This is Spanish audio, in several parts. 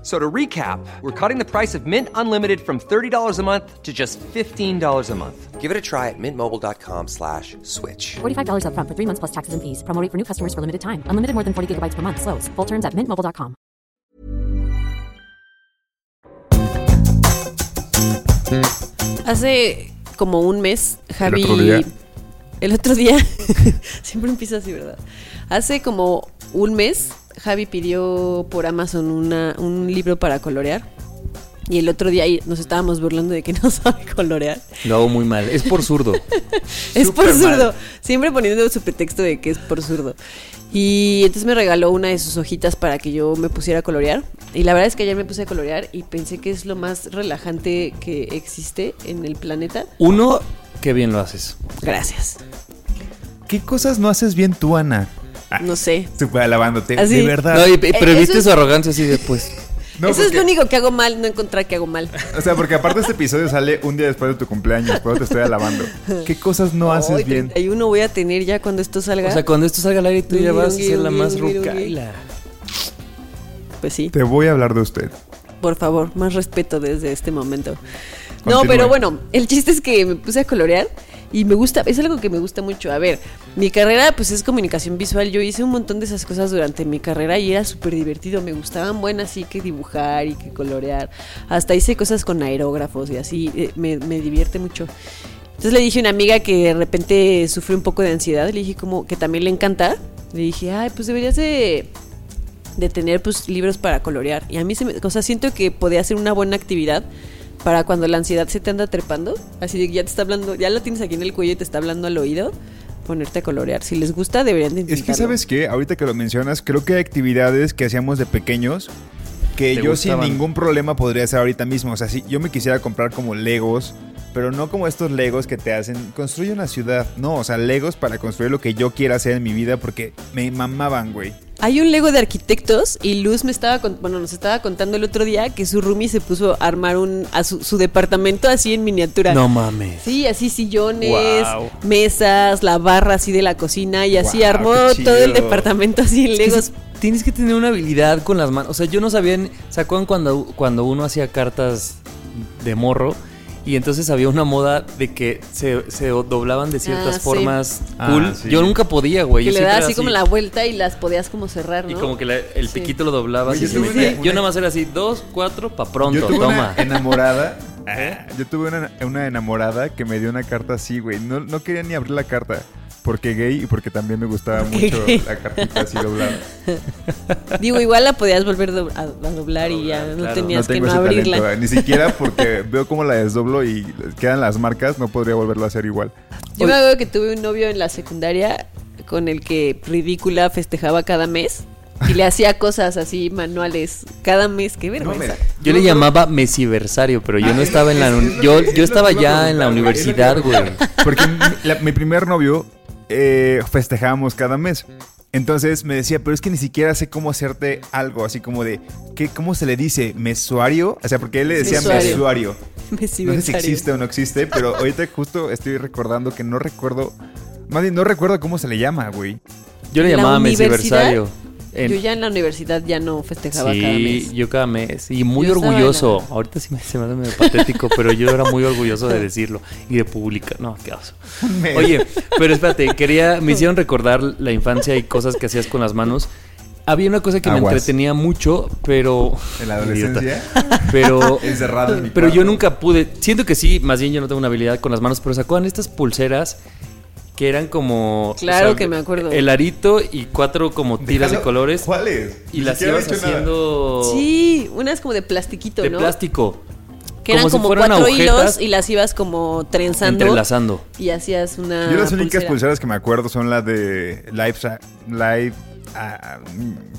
F- So to recap, we're cutting the price of Mint Unlimited from $30 a month to just $15 a month. Give it a try at mintmobile.com slash switch. $45 upfront for three months plus taxes and fees. Promo rate for new customers for limited time. Unlimited more than 40 gigabytes per month. Slows. Full terms at mintmobile.com. Hace como un mes, Javi. otro día? El otro día. Siempre empieza así, ¿verdad? Hace como un mes, Javi pidió por Amazon una- un libro para colorear. Y el otro día ahí nos estábamos burlando de que no sabe colorear. Lo hago muy mal. Es por zurdo. Es por mal. zurdo. Siempre poniendo su pretexto de que es por zurdo. Y entonces me regaló una de sus hojitas para que yo me pusiera a colorear. Y la verdad es que ayer me puse a colorear y pensé que es lo más relajante que existe en el planeta. Uno, qué bien lo haces. Gracias. ¿Qué cosas no haces bien tú, Ana? No sé. Se fue alabándote. Así. De verdad. No, y, pero Eh, viste eso es- su arrogancia así de pues. No, Eso es lo único que hago mal, no encontrar que hago mal. O sea, porque aparte este episodio sale un día después de tu cumpleaños, por eso te estoy alabando. ¿Qué cosas no haces Ay, bien? 31 voy a tener ya cuando esto salga. O sea, cuando esto salga al aire tú ya vas a ser la más rucaila. Pues sí, Te voy a hablar de usted. por favor, más respeto desde este momento. No, pero bueno, el chiste es que me puse a colorear y me gusta, es algo que me gusta mucho. A ver, mi carrera pues es comunicación visual. Yo hice un montón de esas cosas durante mi carrera y era súper divertido. Me gustaban buenas así que dibujar y que colorear. Hasta hice cosas con aerógrafos y así. eh, me, me divierte mucho. Entonces le dije a una amiga que de repente sufre un poco de ansiedad. Le dije como que también le encanta. Le dije, ay, pues deberías de, de tener pues libros para colorear. Y a mí se me, o sea, siento que podía ser una buena actividad para cuando la ansiedad se te anda trepando. Así de que ya te está hablando, ya la tienes aquí en el cuello y te está hablando al oído. Ponerte a colorear. Si les gusta, deberían de Es que, intentarlo. ¿sabes qué? Ahorita que lo mencionas, creo que hay actividades que hacíamos de pequeños que ¿Te yo gustaban? sin ningún problema podría hacer ahorita mismo. O sea, si yo me quisiera comprar como Legos, pero no como estos Legos que te hacen construye una ciudad. No, o sea, Legos para construir lo que yo quiera hacer en mi vida porque me mamaban, güey. Hay un Lego de arquitectos y Luz me estaba, con- bueno, nos estaba contando el otro día que su roomie se puso a armar un, a su, su departamento así en miniatura. No mames. Sí, así sillones, mesas, la barra así de la cocina y así armó todo el departamento así en Es que Legos. tienes que tener una habilidad con las manos. O sea, yo no sabía. ¿Se acuerdan cuando, cuando uno hacía cartas de morro? Y entonces había una moda de que se, se doblaban de ciertas Ah, sí. formas Ah, cool. sí. Yo nunca podía, güey. que Yo le siempre da era así como la vuelta y las podías como cerrar, ¿no? Y como que la- el Sí. piquito lo doblabas Oye, y yo tuve metía. una- Yo nada más era así, dos, cuatro, pa' pronto, yo tuve toma. una enamorada. Ah, Yo tuve una, una enamorada que me dio una carta así, güey. No, no quería ni abrir la carta. Porque gay y porque también me gustaba Porque mucho gay. la cartita así doblada. Digo, igual la podías volver do- a, a doblar y ya no tenías no que no abrirla. talento, eh, ni siquiera porque veo cómo la desdoblo y quedan las marcas, no podría volverlo a hacer igual. Yo me acuerdo que tuve un novio en la secundaria con el que ridícula festejaba cada mes y le hacía cosas así manuales cada mes. Qué vergüenza. Yo le llamaba mesiversario, pero yo no estaba en la... Yo, yo estaba ya en la universidad, güey. Porque mi, la- mi primer novio eh, festejábamos cada mes. Entonces me decía, pero es que ni siquiera sé cómo hacerte algo, así como de, ¿qué, ¿cómo se le dice? ¿Mesuario? O sea, porque él le decía Mesuario. mesuario. No sé si existe o no existe, pero ahorita justo estoy recordando que no recuerdo, más bien no recuerdo cómo se le llama, güey. Yo le ¿En la llamaba mesiversario. En- Yo ya en la universidad ya no festejaba cada Sí, mes. yo cada mes. Y muy Yo orgulloso. Ahorita sí me, se me hace medio patético, pero yo era muy orgulloso de decirlo y de publicar. No, qué oso. Oye, pero espérate, quería, me hicieron recordar la infancia y cosas que hacías con las manos. Había una cosa que me Aguas. entretenía mucho, pero. En la adolescencia, Pero. encerrado en mi Pero yo nunca pude. Siento que sí, más bien yo no tengo una habilidad con las manos, pero ¿se acuerdan estas pulseras que eran como... Claro que me acuerdo. El arito y cuatro como tiras de colores. ¿Cuáles? Y Ni las ibas nada. haciendo Sí, unas como de plastiquito, de ¿no? plástico. Que eran como como, cuatro agujetas. hilos y las ibas como trenzando. Entrelazando. Y hacías una. Yo las únicas pulsera. pulseras que me acuerdo son las de Live... Live ah,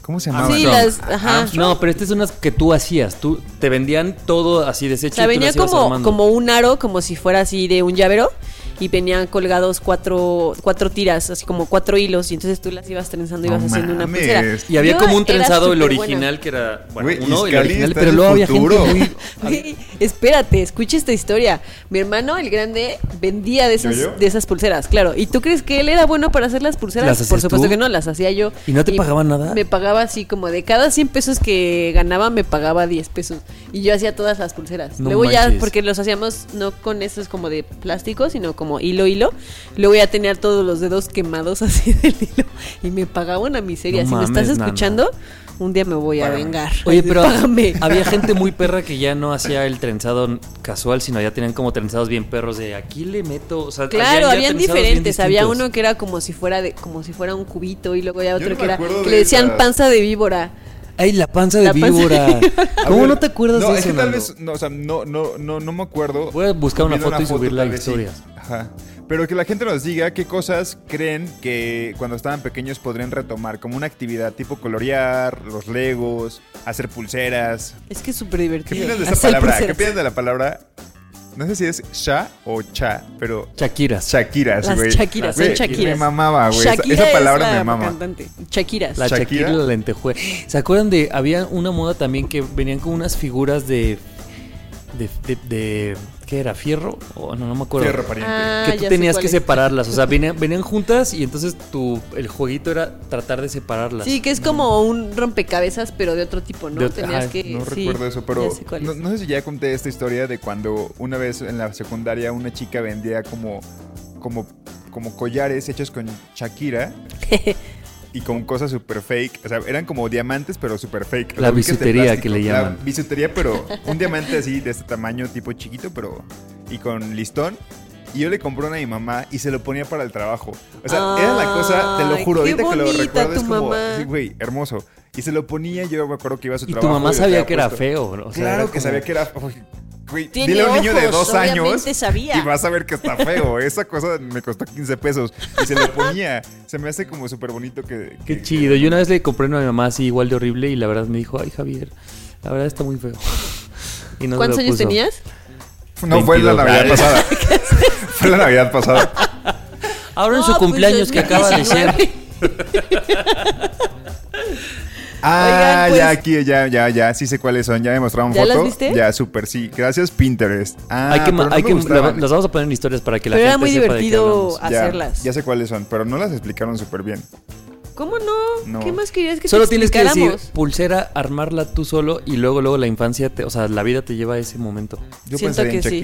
¿Cómo se llamaban? Sí, las. Ajá. No, pero estas son unas que tú hacías. Tú te vendían todo así deshecho. O sea, y tú venía las como, como un aro, como si fuera así de un llavero. Y venían colgados cuatro, cuatro tiras, así como cuatro hilos. Y entonces tú las ibas trenzando y No ibas haciendo una pulsera. Y había Yo como un trenzado, el original, que era. Bueno, uno, el original, pero luego había futuro. gente muy. Espérate, escucha esta historia. Mi hermano, el grande, vendía de esas, ¿Yo, yo? de esas pulseras, claro. ¿Y tú crees que él era bueno para hacer las pulseras? ¿Las Por supuesto tú? que no, las hacía yo. ¿Y no te pagaban nada? Me pagaba así como de cada 100 pesos que ganaba, me pagaba 10 pesos. Y yo hacía todas las pulseras. No Luego ya, porque los hacíamos no con esos como de plástico, sino como hilo, hilo. Luego ya tenía todos los dedos quemados así del hilo. Y me pagaba una miseria. No si me mames, estás nana. escuchando, un día me voy a Págame. vengar. Oye, pero Págame. había gente muy perra que ya no hacía el trenzado casual, sino ya tenían como trenzados bien perros de aquí le meto. O sea, Claro, ya habían diferentes. Había uno que era como si fuera de, como si fuera un cubito y luego ya Yo otro no que me era que le decían panza de víbora. Ay, la panza de La panza de víbora. ¿Cómo ver, no te acuerdas no, de es eso? que tal vez, no, o sea, no, no, no, no me acuerdo. Voy a buscar una foto y subirla a vez sí. Ajá. Pero que la gente nos diga qué cosas creen que cuando estaban pequeños podrían retomar, como una actividad tipo colorear, los legos, hacer pulseras. Es que es súper ¿Qué divertido. opinas de esa palabra? ¿Qué opinas de la palabra? No sé si es sha o cha, pero Shakiras. Shakiras, Las güey. Shakiras, son Shakiras. Me mamaba, güey. Esa, Shakira esa es palabra la me mama. cantante. Shakiras. La Shakira. Shakira la lentejue. ¿Se acuerdan de. Había una moda también que venían con unas figuras de. De. de, de- ¿Qué era? ¿Fierro? O no, no me acuerdo. Fierro pariente. Ah, que tú tenías que es. separarlas. O sea, venían, venían juntas y entonces tu, el jueguito era tratar de separarlas. Sí, que es como un rompecabezas, pero de otro tipo, ¿no? Tenías ajá, que. No sí, recuerdo eso, pero no, no sé si ya conté esta historia de cuando una vez en la secundaria una chica vendía como, como, como collares hechos con Shakira y con cosas super fake. O sea, eran como diamantes, pero super fake. La bisutería que le La llaman. bisutería, pero un diamante así de este tamaño, tipo chiquito, pero. y con listón. Y yo le compré una a mi mamá y se lo ponía para el trabajo. O sea, era la cosa, te lo juro, ahorita que lo recuerdo es tu como, sí, güey, hermoso. Y se lo ponía, yo me acuerdo que iba a su y tu trabajo. mamá lo sabía que era puesto. feo, ¿no? O sea, claro era que como- sabía que era. Güey, Tiene dile a un niño de dos años sabía. y vas a ver que está feo. Esa cosa me costó 15 pesos y se lo ponía. Se me hace como súper bonito que. Qué que- chido. Yo una vez le compré una a mi mamá así igual de horrible y la verdad me dijo, ay Javier, la verdad está muy feo. Y no se ¿Cuántos años tenías? No, fue la 22. Navidad pasada. fue la Navidad pasada. Ahora en No, su pues, cumpleaños que acaba de ser. 2019. Ah, Oigan, pues- ya aquí, ya, ya, ya. Sí sé cuáles son. Ya me mostraron ¿Ya foto. las viste? Ya, súper, sí. Gracias, Pinterest. Ah, hay que, no hay me que las vamos a poner en historias para que la Pero era gente muy sepa de qué divertido hablamos. Ya, hacerlas. Ya sé cuáles son, pero no las explicaron súper bien. ¿Cómo no? No. ¿Qué más querías que Solo te tienes que decir pulsera, armarla tú solo y luego luego la infancia, te- o sea, la vida te lleva a ese momento. Yo Siento pensaría en que sí.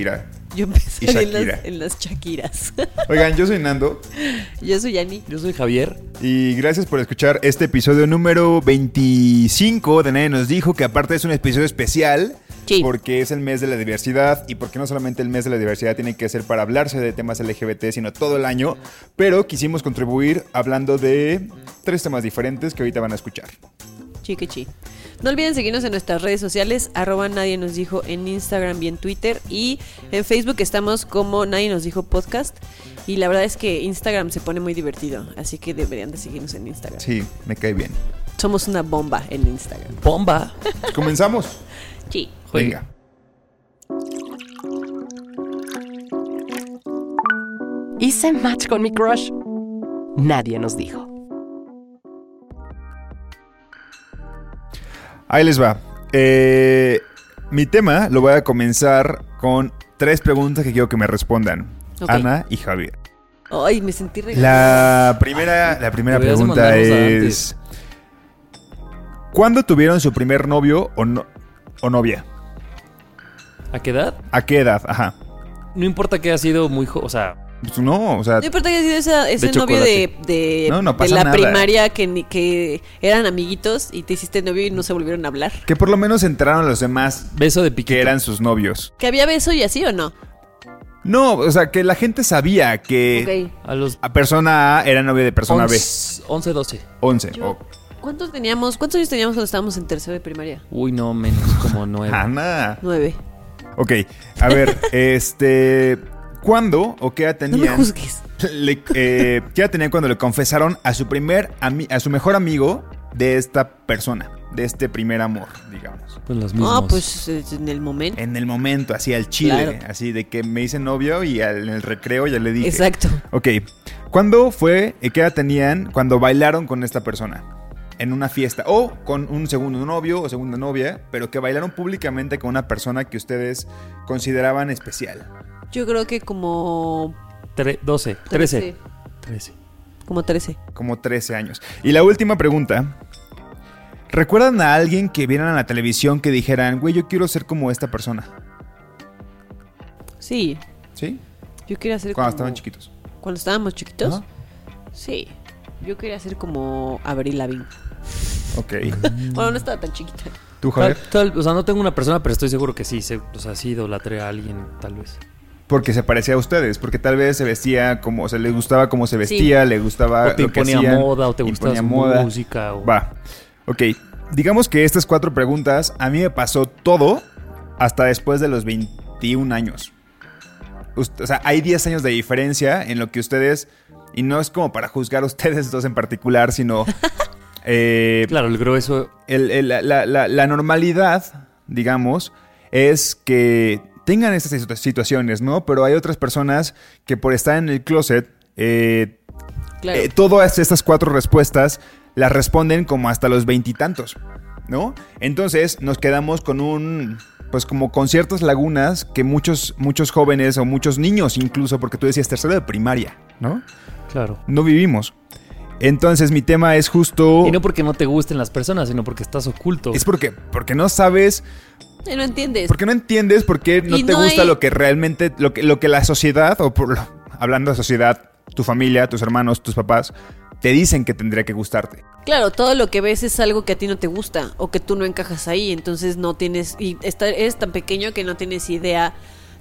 Yo empecé Y en las, en las Shakiras. Oigan, yo soy Nando. Yo soy Yani. Yo soy Javier. Y gracias por escuchar este episodio número 25 de Nadie nos dijo, que aparte es un episodio especial. Sí. Porque es el mes de la diversidad y porque no solamente el mes de la diversidad tiene que ser para hablarse de temas LGBT, sino todo el año. Pero quisimos contribuir hablando de tres temas diferentes que ahorita van a escuchar. Chiquichi. No olviden seguirnos en nuestras redes sociales, arroba nadie nos dijo en Instagram y en Twitter. Y en Facebook estamos como nadie nos dijo podcast. Y la verdad es que Instagram se pone muy divertido, así que deberían de seguirnos en Instagram. Sí, me cae bien. Somos una bomba en Instagram. Bomba. Comenzamos. Sí. Venga. Hice match con mi crush. Nadie nos dijo. Ahí les va. Eh, mi tema lo voy a comenzar con tres preguntas que quiero que me respondan. Ana y Javier. Ay, me sentí regalada. La primera, la primera pregunta es... ¿Cuándo tuvieron su primer novio o, no- o novia? ¿A qué edad? ¿A qué edad? Ajá. No importa que haya sido muy o sea, Pues no, o sea... No importa que haya sido ese De novio de, chocolate. de, No, no de la nada. primaria que, ni- que eran amiguitos y te hiciste novio y no se volvieron a hablar. Que por lo menos enteraron a los demás beso de piquito. que eran sus novios. ¿Que había beso y así o no? No, o sea, que la gente sabía que Ok. A los a persona A era novia de persona B. 11, 11, 12. 11. Yo- Oh. ¿Cuántos teníamos? ¿Cuántos años teníamos cuando estábamos en tercero de primaria? Uy, no, menos, como 9. Ana. Nueve. Ok, a ver, este. ¿Cuándo o qué edad No me tenían? juzgues. le- eh, ¿Qué edad tenían cuando le confesaron a su primer ami- a su mejor amigo de esta persona? De este primer amor, digamos. Pues los mismos. No, pues en el momento. En el momento, así al chile, Claro. así de que me hice novio y al- en el recreo ya le dije. Exacto. Ok, ¿cuándo fue, eh, qué edad tenían cuando bailaron con esta persona? En una fiesta o con un segundo novio o segunda novia, pero que bailaron públicamente con una persona que ustedes consideraban especial. Yo creo que como Tre- 12, 13. 13. Como 13. Como 13 años. Y la última pregunta. ¿Recuerdan a alguien que vieran a la televisión que dijeran, güey, yo quiero ser como esta persona? Sí. ¿Sí? Yo quería ser Cuando como... estaban chiquitos. Cuando estábamos chiquitos. Ajá. Sí. Yo quería ser como Avril Lavigne. Ok. Bueno, no estaba tan chiquita. ¿Tú, Tal, Javier? tal- o sea, no tengo una persona, pero estoy seguro que sí. Se, o sea, sí idolatré a alguien, tal vez. Porque se parecía a ustedes, porque tal vez se vestía como, o sea, le gustaba cómo se vestía, le gustaba O te lo que imponía hacían, moda, o te gustaba moda. música. O... Va. Ok. Digamos que estas cuatro preguntas a mí me pasó todo hasta después de los 21 años. O sea, hay 10 años de diferencia en lo que ustedes, y no es como para juzgar a ustedes dos en particular, sino eh, Claro, el grueso. el- el- la, la- la- la normalidad, digamos, es que tengan estas situ- situaciones, ¿no? Pero hay otras personas que por estar en el closet, eh, Claro. eh, todas estas cuatro respuestas las responden como hasta los veintitantos, ¿no? Entonces nos quedamos con un, pues como con ciertas lagunas que muchos, muchos jóvenes o muchos niños incluso, porque tú decías tercero de primaria, ¿no? Claro. No vivimos. Entonces mi tema es justo... Y no porque no te gusten las personas, sino porque estás oculto. Es porque, porque no sabes, Eh, no entiendes. porque no entiendes por qué no Y te no gusta hay- lo que realmente, lo que, lo que la sociedad, o por, hablando de sociedad, tu familia, tus hermanos, tus papás, te dicen que tendría que gustarte. Claro, todo lo que ves es algo que a ti no te gusta o que tú no encajas ahí, entonces no tienes y está, eres tan pequeño que no tienes idea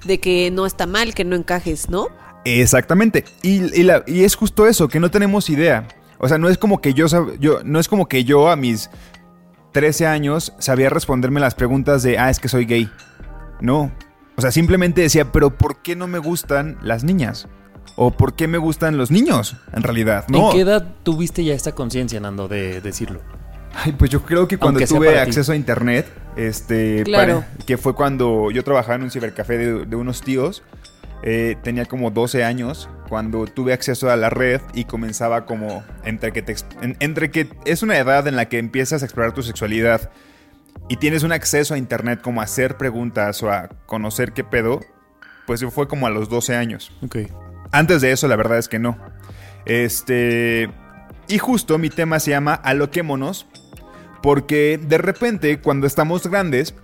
de que no está mal que no encajes, ¿no? Exactamente. Y, y la- y es justo eso, que no tenemos idea. O sea, no es como que yo, sab- yo, no es como que yo a mis 13 años sabía responderme las preguntas de, ah, es que soy gay. No. O sea, simplemente decía, pero ¿por qué no me gustan las niñas? ¿O por qué me gustan los niños, en realidad? No. ¿En qué edad tuviste ya esta conciencia, Nando, de decirlo? Ay, pues yo creo que cuando Aunque tuve ti. acceso a internet, este, Claro. para- que fue cuando yo trabajaba en un cibercafé de, de unos tíos, eh, tenía como 12 años, cuando tuve acceso a la red y comenzaba como entre que, te en- entre que es una edad en la que empiezas a explorar tu sexualidad y tienes un acceso a internet como a hacer preguntas o a conocer qué pedo, pues fue como a los 12 años. Ok. Antes de eso, la verdad es que no. Este. Y justo mi tema se llama Aloquémonos. Porque de repente, cuando estamos grandes,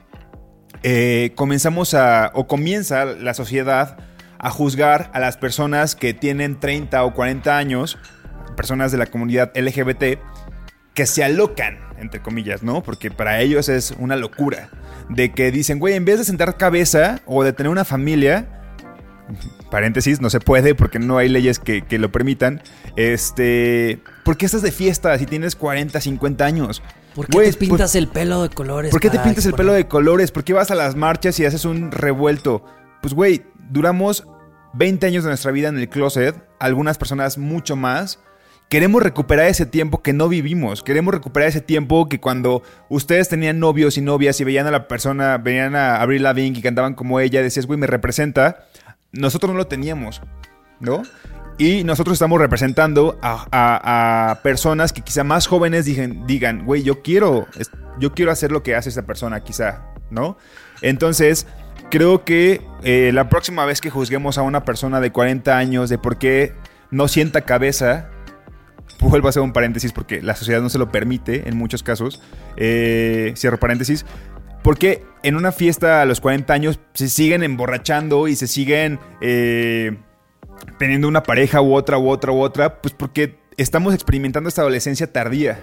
eh, comenzamos a. o comienza la sociedad a juzgar a las personas que tienen 30 o 40 años, personas de la comunidad LGBT, que se alocan, entre comillas, ¿no? Porque para ellos es una locura. De que dicen, güey, en vez de sentar cabeza o de tener una familia, paréntesis, no se puede porque no hay leyes que, que lo permitan. Este, ¿por qué estás de fiesta si tienes 40, 50 años? ¿Por qué te pintas el pelo de colores? ¿Por qué te pintas el pelo de colores? ¿Por qué vas a las marchas y haces un revuelto? Pues, güey, duramos 20 años de nuestra vida en el closet, algunas personas mucho más. Queremos recuperar ese tiempo que no vivimos. Queremos recuperar ese tiempo que cuando ustedes tenían novios y novias y veían a la persona, veían a Avril Lavigne y cantaban como ella, decías, güey, me representa. Nosotros no lo teníamos, ¿no? Y nosotros estamos representando a, personas que quizá más jóvenes digan, digan, güey, yo quiero, yo quiero hacer lo que hace esa persona, quizá, ¿no? Entonces, creo que eh, la próxima vez que juzguemos a una persona de 40 años de por qué no sienta cabeza, vuelvo a hacer un paréntesis porque la sociedad no se lo permite en muchos casos, eh, cierro paréntesis, porque en una fiesta a los 40 años se siguen emborrachando y se siguen eh, teniendo una pareja u otra u otra u otra, pues porque estamos experimentando esta adolescencia tardía,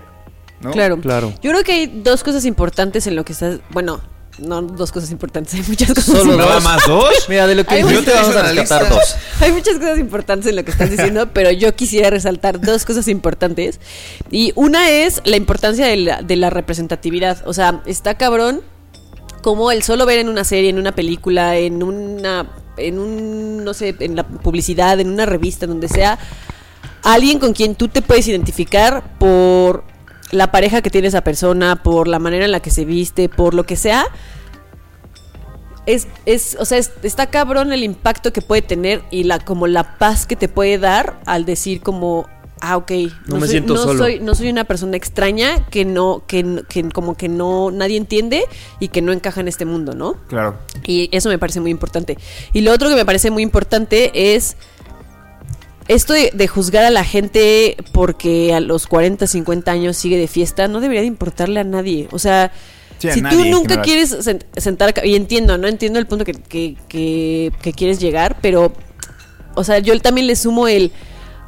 ¿no? Claro. Claro. Yo creo que hay dos cosas importantes en lo que estás, bueno, no dos cosas importantes, hay muchas cosas Solo ¿Nada más dos? Mira, de lo que yo te vamos a rescatar dos. Hay muchas cosas importantes en lo que estás diciendo, pero yo quisiera resaltar dos cosas importantes. Y una es la importancia de la, de la representatividad. O sea, está cabrón como el solo ver en una serie, en una película, en una, en un, no sé, en la publicidad, en una revista, en donde sea, alguien con quien tú te puedes identificar por la pareja que tiene esa persona, por la manera en la que se viste, por lo que sea, es, es, o sea, es- está cabrón el impacto que puede tener y la como la paz que te puede dar al decir como ah ok No me soy, siento no solo. soy no soy una persona extraña que no que, que como que no nadie entiende y que no encaja en este mundo no Claro. y eso me parece muy importante. Y lo otro que me parece muy importante es esto de, de juzgar a la gente porque a los 40, 50 años sigue de fiesta, no debería de importarle a nadie. O sea, Sí, si tú nunca general. quieres sen- sentar, y entiendo, no entiendo el punto que, que, que- que quieres llegar, pero, o sea, yo también le sumo el...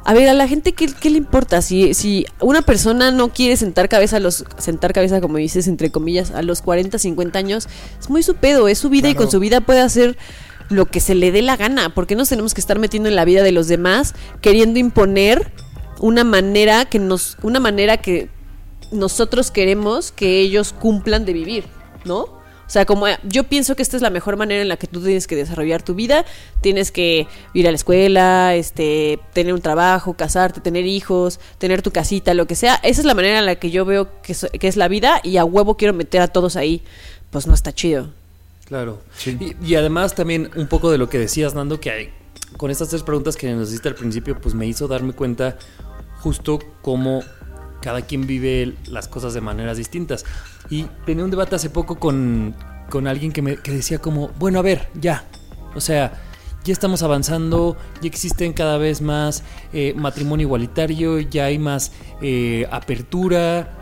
A ver, a la gente, ¿qué, qué le importa? Si, si una persona no quiere sentar cabeza a los, sentar cabeza, como dices, entre comillas, a los 40, 50 años, es muy su pedo, es su vida y con su vida puede hacer lo que se le dé la gana. ¿Por qué nos tenemos que estar metiendo en la vida de los demás queriendo imponer una manera que nos, una manera que nosotros queremos que ellos cumplan de vivir, ¿no? O sea, como eh, yo pienso que esta es la mejor manera en la que tú tienes que desarrollar tu vida, tienes que ir a la escuela, este, tener un trabajo, casarte, tener hijos, tener tu casita, lo que sea. Esa es la manera en la que yo veo que, que es la vida y a huevo quiero meter a todos ahí. Pues no está chido. Claro. Y, y además también un poco de lo que decías, Nando, que hay, con estas tres preguntas que nos hiciste al principio, pues me hizo darme cuenta justo cómo cada quien vive las cosas de maneras distintas. Y tenía un debate hace poco con, con alguien que, me, que decía como, bueno, a ver, ya. O sea, ya estamos avanzando, ya existen cada vez más eh, matrimonio igualitario, ya hay más eh, apertura.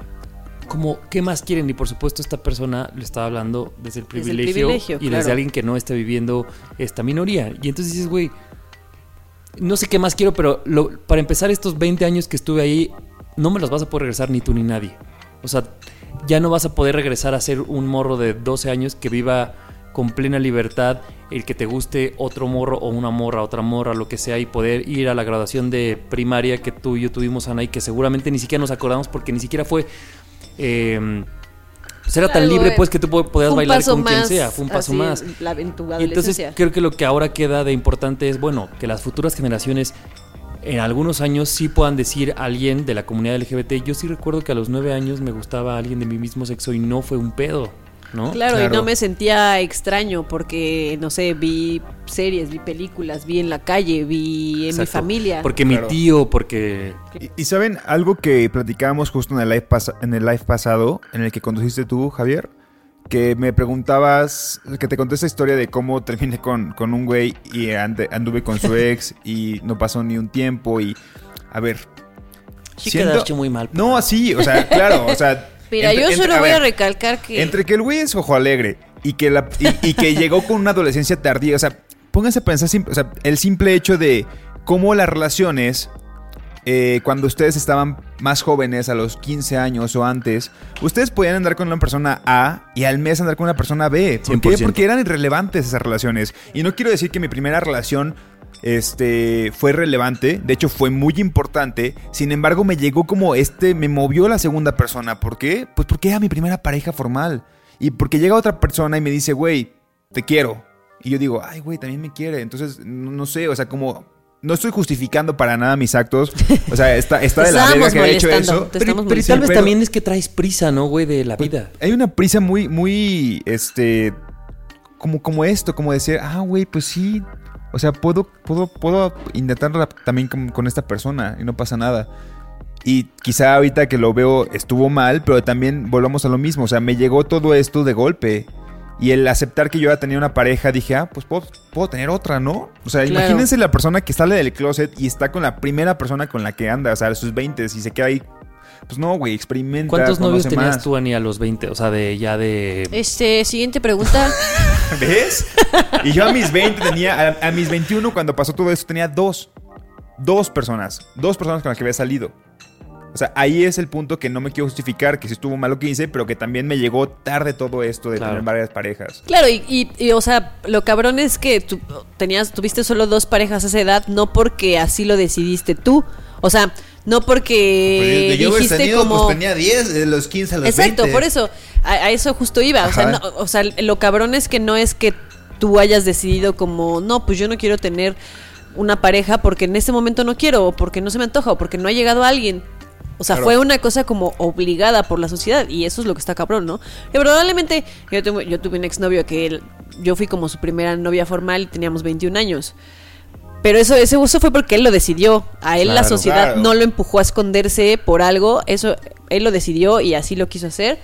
Como, ¿qué más quieren? Y por supuesto esta persona le estaba hablando desde el Desde el privilegio, privilegio, y claro. desde alguien que no está viviendo esta minoría. Y entonces dices, güey, no sé qué más quiero, pero lo- para empezar estos 20 años que estuve ahí, no me los vas a poder regresar ni tú ni nadie. O sea, ya no vas a poder regresar a ser un morro de 12 años que viva con plena libertad, el que te guste otro morro o una morra, otra morra, lo que sea, y poder ir a la graduación de primaria que tú y yo tuvimos, Ana, y que seguramente ni siquiera nos acordamos porque ni siquiera fue... eh, pues era tan Algo, libre pues que tú po- podías bailar con quien sea, fue un paso así, más. la- en tu Y entonces creo que lo que ahora queda de importante es, bueno, que las futuras generaciones en algunos años sí puedan decir a alguien de la comunidad LGBT, yo sí recuerdo que a los nueve años me gustaba alguien de mi mismo sexo y no fue un pedo, ¿no? Claro, y no me sentía extraño porque, no sé, vi series, vi películas, vi en la calle, vi en mi familia. Porque Claro. mi tío, porque... Y, y saben, algo que platicábamos justo en el, live pas- en el live pasado, en el que conduciste tú, Javier, que me preguntabas, que te conté esa historia de cómo terminé con, con un güey y ande- anduve con su ex y no pasó ni un tiempo y, a ver... Sí siento- quedaste muy mal. No, así, o sea, claro, o sea... Mira, entre- yo entre- solo voy a ver, recalcar que... Entre que el güey es ojo alegre y que, la, y, y que llegó con una adolescencia tardía, o sea, pónganse a pensar, o sea, el simple hecho de cómo las relaciones, eh, cuando ustedes estaban más jóvenes, a los 15 años o antes, ustedes podían andar con una persona A y al mes andar con una persona B. ¿Por qué? 100%. Porque eran irrelevantes esas relaciones. Y no quiero decir que mi primera relación este fue relevante, de hecho fue muy importante, sin embargo me llegó como este, me movió la segunda persona, ¿por qué? Pues porque era mi primera pareja formal y porque llega otra persona y me dice, güey, te quiero. Y yo digo, ay, güey, también me quiere. Entonces, no, no sé, o sea, como... No estoy justificando para nada mis actos. O sea, está, está de la verga que haya hecho eso. Pero, tal vez pero- también es que traes prisa, ¿no, güey? De la vida. Hay una prisa muy, muy, este, como, como esto, como decir, ah, güey, pues sí. O sea, puedo, puedo, puedo intentarla también con, con esta persona y no pasa nada. Y quizá ahorita que lo veo estuvo mal, pero también volvamos a lo mismo. O sea, me llegó todo esto de golpe. Y el aceptar que yo ya tenía una pareja, dije, ah, pues puedo, puedo tener otra, ¿no? O sea, Claro. imagínense la persona que sale del closet y está con la primera persona con la que anda, o sea, a sus 20 y se queda ahí. Pues no, güey, experimenta. ¿Cuántos novios tenías más. tú, Ani, a los 20? O sea, de ya de... Este, siguiente pregunta. ¿Ves? Y yo a mis 20 tenía, a, a mis 21 cuando pasó todo esto tenía dos. Dos personas. Dos personas con las que había salido. O sea, ahí es el punto que no me quiero justificar, que sí estuvo mal lo que hice, pero que también me llegó tarde todo esto de Claro. tener varias parejas. Claro, y, y- y, o sea, lo cabrón es que tú tenías, tuviste solo dos parejas a esa edad, no porque así lo decidiste tú. O sea, no porque Pues, dijiste tenido, como. pues tenía 10, de los 15 a los Exacto, 20. por eso, a, a eso justo iba. O sea, no- o sea, lo cabrón es que no es que tú hayas decidido como, no, pues yo no quiero tener una pareja porque en este momento no quiero, o porque no se me antoja, o porque no ha llegado alguien. O sea, Claro. fue una cosa como obligada por la sociedad y eso es lo que está cabrón, ¿no? Que probablemente yo tuve, yo tuve un exnovio que él, yo fui como su primera novia formal y teníamos 21 años. Pero eso, eso, eso fue porque él lo decidió. A él la sociedad claro. no lo empujó a esconderse por algo. Eso él lo decidió y así lo quiso hacer.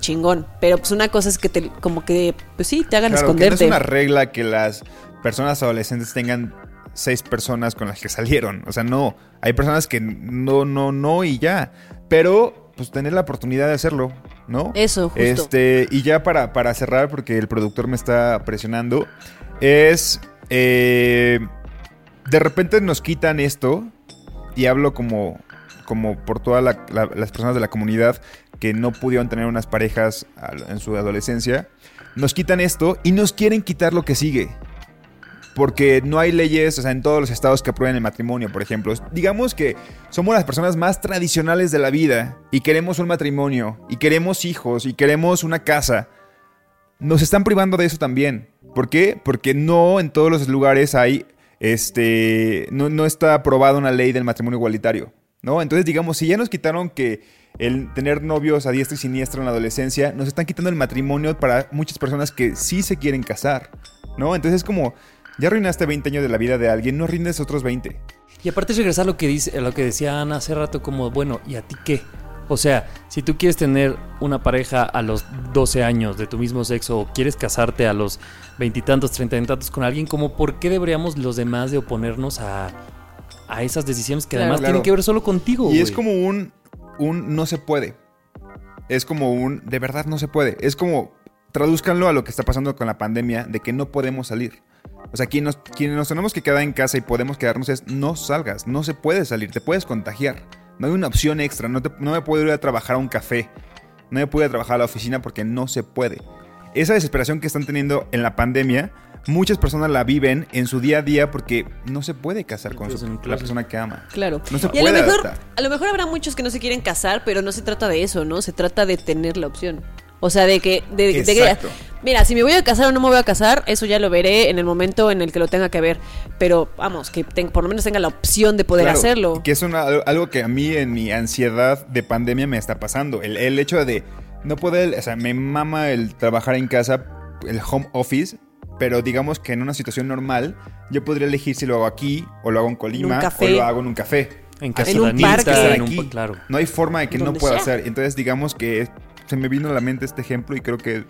Chingón. Pero pues una cosa es que te, como que, pues sí, te hagan Claro, que no esconderte. es una regla que las personas adolescentes tengan seis personas con las que salieron. O sea, no. Hay personas que no, no, no y ya. Pero, pues tener la oportunidad de hacerlo, ¿no? Eso, justo. Este, y ya para, para cerrar, porque el productor me está presionando, es. eh, de repente nos quitan esto, y hablo como, como por todas la- la- las personas de la comunidad que no pudieron tener unas parejas en su adolescencia. Nos quitan esto y nos quieren quitar lo que sigue. Porque no hay leyes, o sea, en todos los estados que aprueben el matrimonio, por ejemplo. Digamos que somos las personas más tradicionales de la vida y queremos un matrimonio, y queremos hijos, y queremos una casa. Nos están privando de eso también. ¿Por qué? Porque no en todos los lugares hay, este, no, no está aprobada una ley del matrimonio igualitario, ¿no? Entonces, digamos, si ya nos quitaron que el tener novios a diestra y siniestra en la adolescencia, nos están quitando el matrimonio para muchas personas que sí se quieren casar, ¿no? Entonces es como, ya arruinaste 20 años de la vida de alguien, no rindes otros 20. Y aparte es regresar a lo que dice, a lo que decía Ana hace rato, como, bueno, ¿y a ti qué? O sea, si tú quieres tener una pareja a los 12 años de tu mismo sexo o quieres casarte a los veintitantos, treinta y tantos con alguien, como ¿por qué deberíamos los demás de oponernos a, a esas decisiones que Claro. además Claro. tienen que ver solo contigo? Y es como un, un no se puede. Es como un de verdad no se puede. Es como tradúzcanlo a lo que está pasando con la pandemia de que no podemos salir. O sea, nos, quienes nos tenemos que quedar en casa y podemos quedarnos es no salgas, no se puede salir, te puedes contagiar. No hay una opción extra, no, te- no me puedo ir a trabajar a un café, no me puedo ir a trabajar a la oficina porque no se puede. Esa desesperación que están teniendo en la pandemia, muchas personas la viven en su día a día porque no se puede casar con su- la clase. persona que ama. Claro. No se y a lo, mejor, adaptar. a lo mejor habrá muchos que no se quieren casar, pero no se trata de eso, ¿no? Se trata de tener la opción. O sea, de que, de, de que- Exacto. Mira, si me voy a casar o no me voy a casar, eso ya lo veré en el momento en el que lo tenga que ver. Pero vamos, que ten- por lo menos tenga la opción de poder Claro, hacerlo. Que es una- algo que a mí en mi ansiedad de pandemia me está pasando. El, el hecho de no poder, o sea, me mama el trabajar en casa, el home office, pero digamos que en una situación normal yo podría elegir si lo hago aquí o lo hago en Colima o café. lo hago en un café. En casa en de un parque. Estar en un claro. No hay forma de que no pueda sea. hacer. Entonces digamos que se me vino a la mente este ejemplo y creo que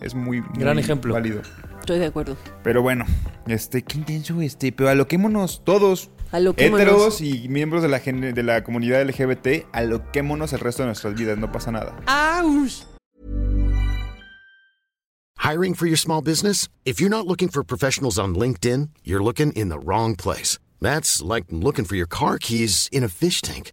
es muy, muy Gran ejemplo. válido. Estoy de acuerdo. Pero bueno, este, qué intenso este, pero aloquémonos todos. Aloquémonos. Héteros y miembros de la, gen- de la comunidad LGBT, aloquémonos el resto de nuestras vidas, no pasa nada. Hiring for your small business? If you're not looking for professionals on LinkedIn, you're looking in the wrong place. That's like looking for your car keys in a fish tank.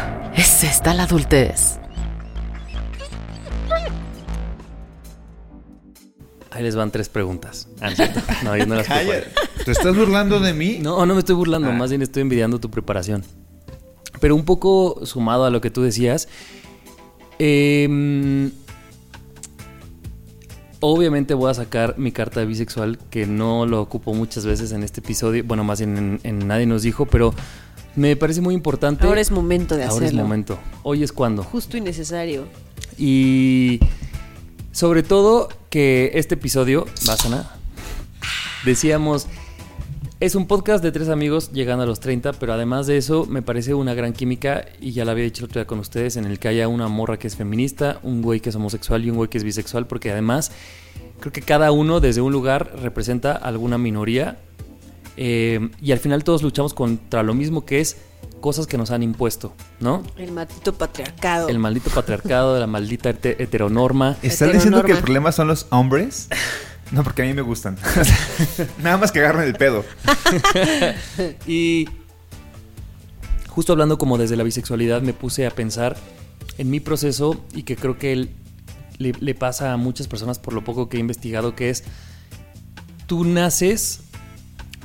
Es esta la adultez. Ahí les van tres preguntas. Ah, no, yo no las preparé. ¿Te estás burlando de mí? No, no me estoy burlando, más bien estoy envidiando tu preparación. Pero un poco sumado a lo que tú decías, em, obviamente voy a sacar mi carta de bisexual, que no lo ocupo muchas veces en este episodio, bueno, más bien en, en Nadie nos dijo, pero me parece muy importante. Ahora es momento de Ahora es hacerlo. momento. Hoy es cuando. Justo y necesario. Y sobre todo que este episodio, Basana, decíamos, Es un podcast de tres amigos llegando a los 30, pero además de eso me parece una gran química y ya la había dicho el otro día con ustedes en el que haya una morra que es feminista, un güey que es homosexual y un güey que es bisexual, porque además creo que cada uno desde un lugar representa alguna minoría eh, y al final todos luchamos contra lo mismo que es cosas que nos han impuesto, ¿no? El maldito patriarcado. El maldito patriarcado, la maldita hete- heteronorma. ¿Estás diciendo que el problema son los hombres? No, porque a mí me gustan. Nada más que agarren el pedo. Y justo hablando como desde la bisexualidad me puse a pensar en mi proceso y que creo que le pasa a muchas personas por lo poco que he investigado, que es tú naces,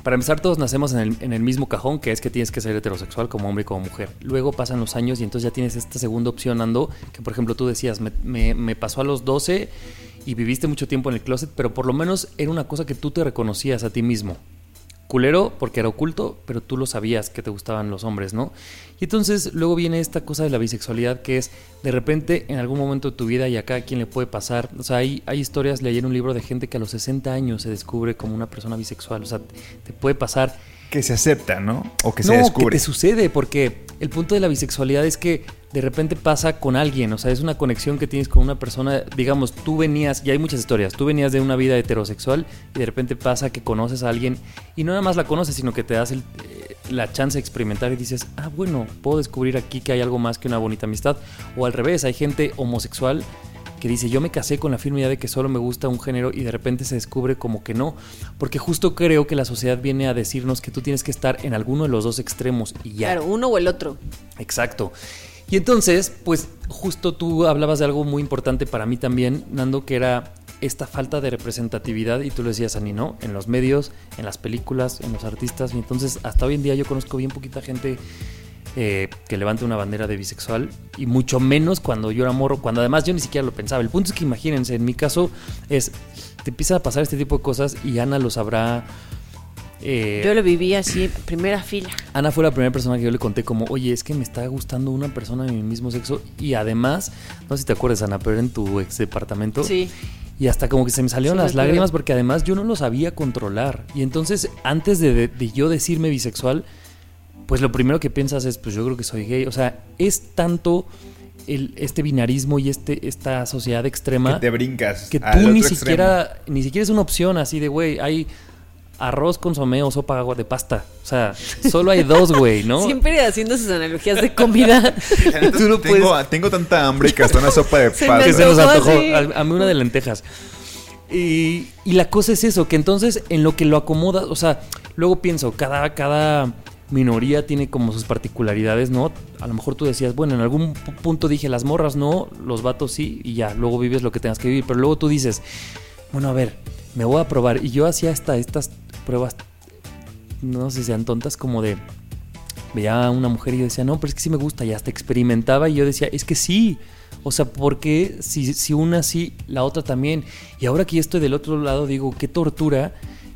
para empezar todos nacemos en el, en el mismo cajón, que es que tienes que ser heterosexual como hombre y como mujer. Luego pasan los años y entonces ya tienes esta segunda opción, Ando, que por ejemplo tú decías, me, me- me pasó a los 12 y viviste mucho tiempo en el closet, pero por lo menos era una cosa que tú te reconocías a ti mismo culero porque era oculto, pero tú lo sabías que te gustaban los hombres, ¿no? Y entonces luego viene esta cosa de la bisexualidad que es de repente en algún momento de tu vida y a cada quien le puede pasar, o sea, hay, hay historias, leí en un libro de gente que a los 60 años se descubre como una persona bisexual, o sea, te puede pasar Que se acepta, ¿no? O que no, se descubre. que te sucede, porque el punto de la bisexualidad es que de repente pasa con alguien, o sea, es una conexión que tienes con una persona, digamos, tú venías, y hay muchas historias, tú venías de una vida heterosexual y de repente pasa que conoces a alguien y no nada más la conoces, sino que te das el, eh, la chance de experimentar y dices, ah, bueno, puedo descubrir aquí que hay algo más que una bonita amistad, o al revés, hay gente homosexual que dice yo me casé con la firme idea de que solo me gusta un género y de repente se descubre como que no, porque justo creo que la sociedad viene a decirnos que tú tienes que estar en alguno de los dos extremos y ya. Claro, uno o el otro. Exacto. Y entonces, pues justo tú hablabas de algo muy importante para mí también, Nando, que era esta falta de representatividad y tú lo decías, Ani, ¿no? En los medios, en las películas, en los artistas. Y entonces, hasta hoy en día yo conozco bien poquita gente eh, que levante una bandera de bisexual y mucho menos cuando yo era morro, cuando además yo ni siquiera lo pensaba. El punto es que imagínense, en mi caso es, te empieza a pasar este tipo de cosas y Ana lo sabrá. eh, Yo lo viví así, primera fila. Ana fue la primera persona que yo le conté como, oye, es que me está gustando una persona de mi mismo sexo y además, no sé si te acuerdas, Ana, pero era en tu ex departamento. Sí. Y hasta como que se me salieron Sí, las lágrimas porque además yo no lo sabía controlar. Y entonces, antes de, de- de yo decirme bisexual, pues lo primero que piensas es, pues yo creo que soy gay. O sea, es tanto el, este binarismo y este, esta sociedad extrema Que te brincas. que tú ni extremo. siquiera, ni siquiera es una opción así de, güey, hay arroz, consomé o sopa agua de pasta. O sea, solo hay dos, güey, ¿no? Siempre haciendo sus analogías de comida. Tú no tengo, puedes- tengo tanta hambre que hasta una sopa de que pasta. se nos antojó, antojó. sí. A, a mí una de lentejas. Y, y la cosa es eso, que entonces en lo que lo acomoda, o sea, luego pienso, cada, cada minoría tiene como sus particularidades, ¿no? A lo mejor tú decías, bueno, en algún pu- punto dije las morras no, los vatos sí, y ya, luego vives lo que tengas que vivir, pero luego tú dices, bueno, a ver, me voy a probar. Y yo hacía hasta estas pruebas, no sé si sean tontas, como de, veía a una mujer y yo decía, no, pero es que sí me gusta, y hasta experimentaba y yo decía, es que sí. O sea, ¿por qué si, si una sí, la otra también? Y ahora que estoy del otro lado, digo, qué tortura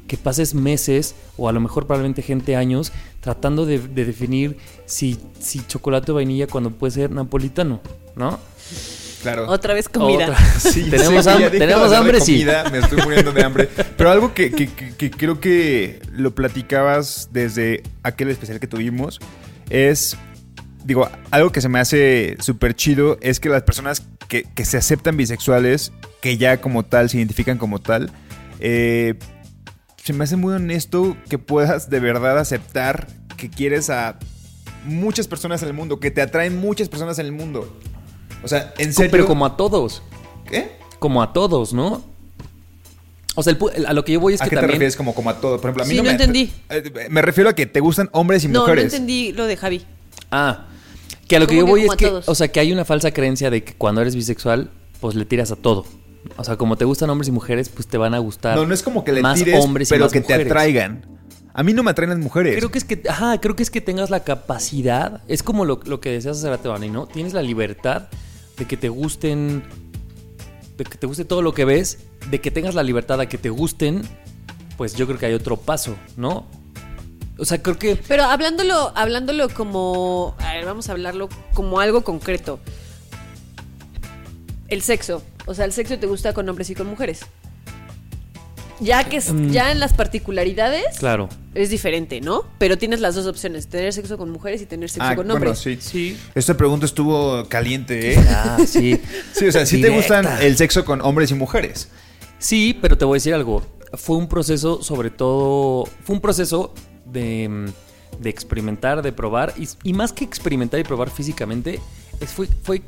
que pases meses, o a lo mejor probablemente gente años, tratando de, de definir si, si chocolate o vainilla cuando puede ser napolitano, ¿no? Claro. Otra vez comida. Otra. Sí, tenemos sí, hambre, tenemos de hambre, sí. Me estoy muriendo de hambre. Pero algo que, que- que- que creo que lo platicabas desde aquel especial que tuvimos es, digo, algo que se me hace súper chido es que las personas que, que se aceptan bisexuales, que ya como tal se identifican como tal, eh, se me hace muy honesto que puedas de verdad aceptar que quieres a muchas personas en el mundo, que te atraen muchas personas en el mundo. O sea, en serio. Pero como a todos, ¿Qué? como a todos, ¿no? O sea, el a lo que yo voy es ¿A que qué te también... refieres como, como a todo? Por ejemplo, a mí Sí, no, no me, entendí. eh, Me refiero a que te gustan hombres y No, no mujeres. entendí lo de Javi. Ah, que a lo que ¿Cómo yo que voy es que, todos? o sea, que hay una falsa creencia de que cuando eres bisexual, pues le tiras a todo. O sea, como te gustan hombres y mujeres, pues te van a gustar. No, no es como que le más tires, hombres y pero más que te atraigan. A mí no me atraen las mujeres. Creo que es que, ajá, creo que es que tengas la capacidad, es como lo, lo que decías hace rato, Vani, ¿no? Tienes la libertad de que te gusten, de que te guste todo lo que ves, de que tengas la libertad a que te gusten, pues yo creo que hay otro paso, ¿no? O sea, creo que Pero hablándolo, hablándolo como. A ver, vamos a hablarlo como algo concreto. El sexo. O sea, el sexo te gusta con hombres y con mujeres. Ya que es- Mm. ya en las particularidades Claro. es diferente, ¿no? Pero tienes las dos opciones, tener sexo con mujeres y tener sexo Ah, con bueno, hombres. sí. Sí. Esta pregunta estuvo caliente, ¿eh? Ah, sí. Sí, o sea, sí te gustan el sexo con hombres y mujeres. Sí, pero te voy a decir algo. Fue un proceso, sobre todo, fue un proceso de, mm, de experimentar, de probar. Y, y más que experimentar y probar físicamente, es, fue, fue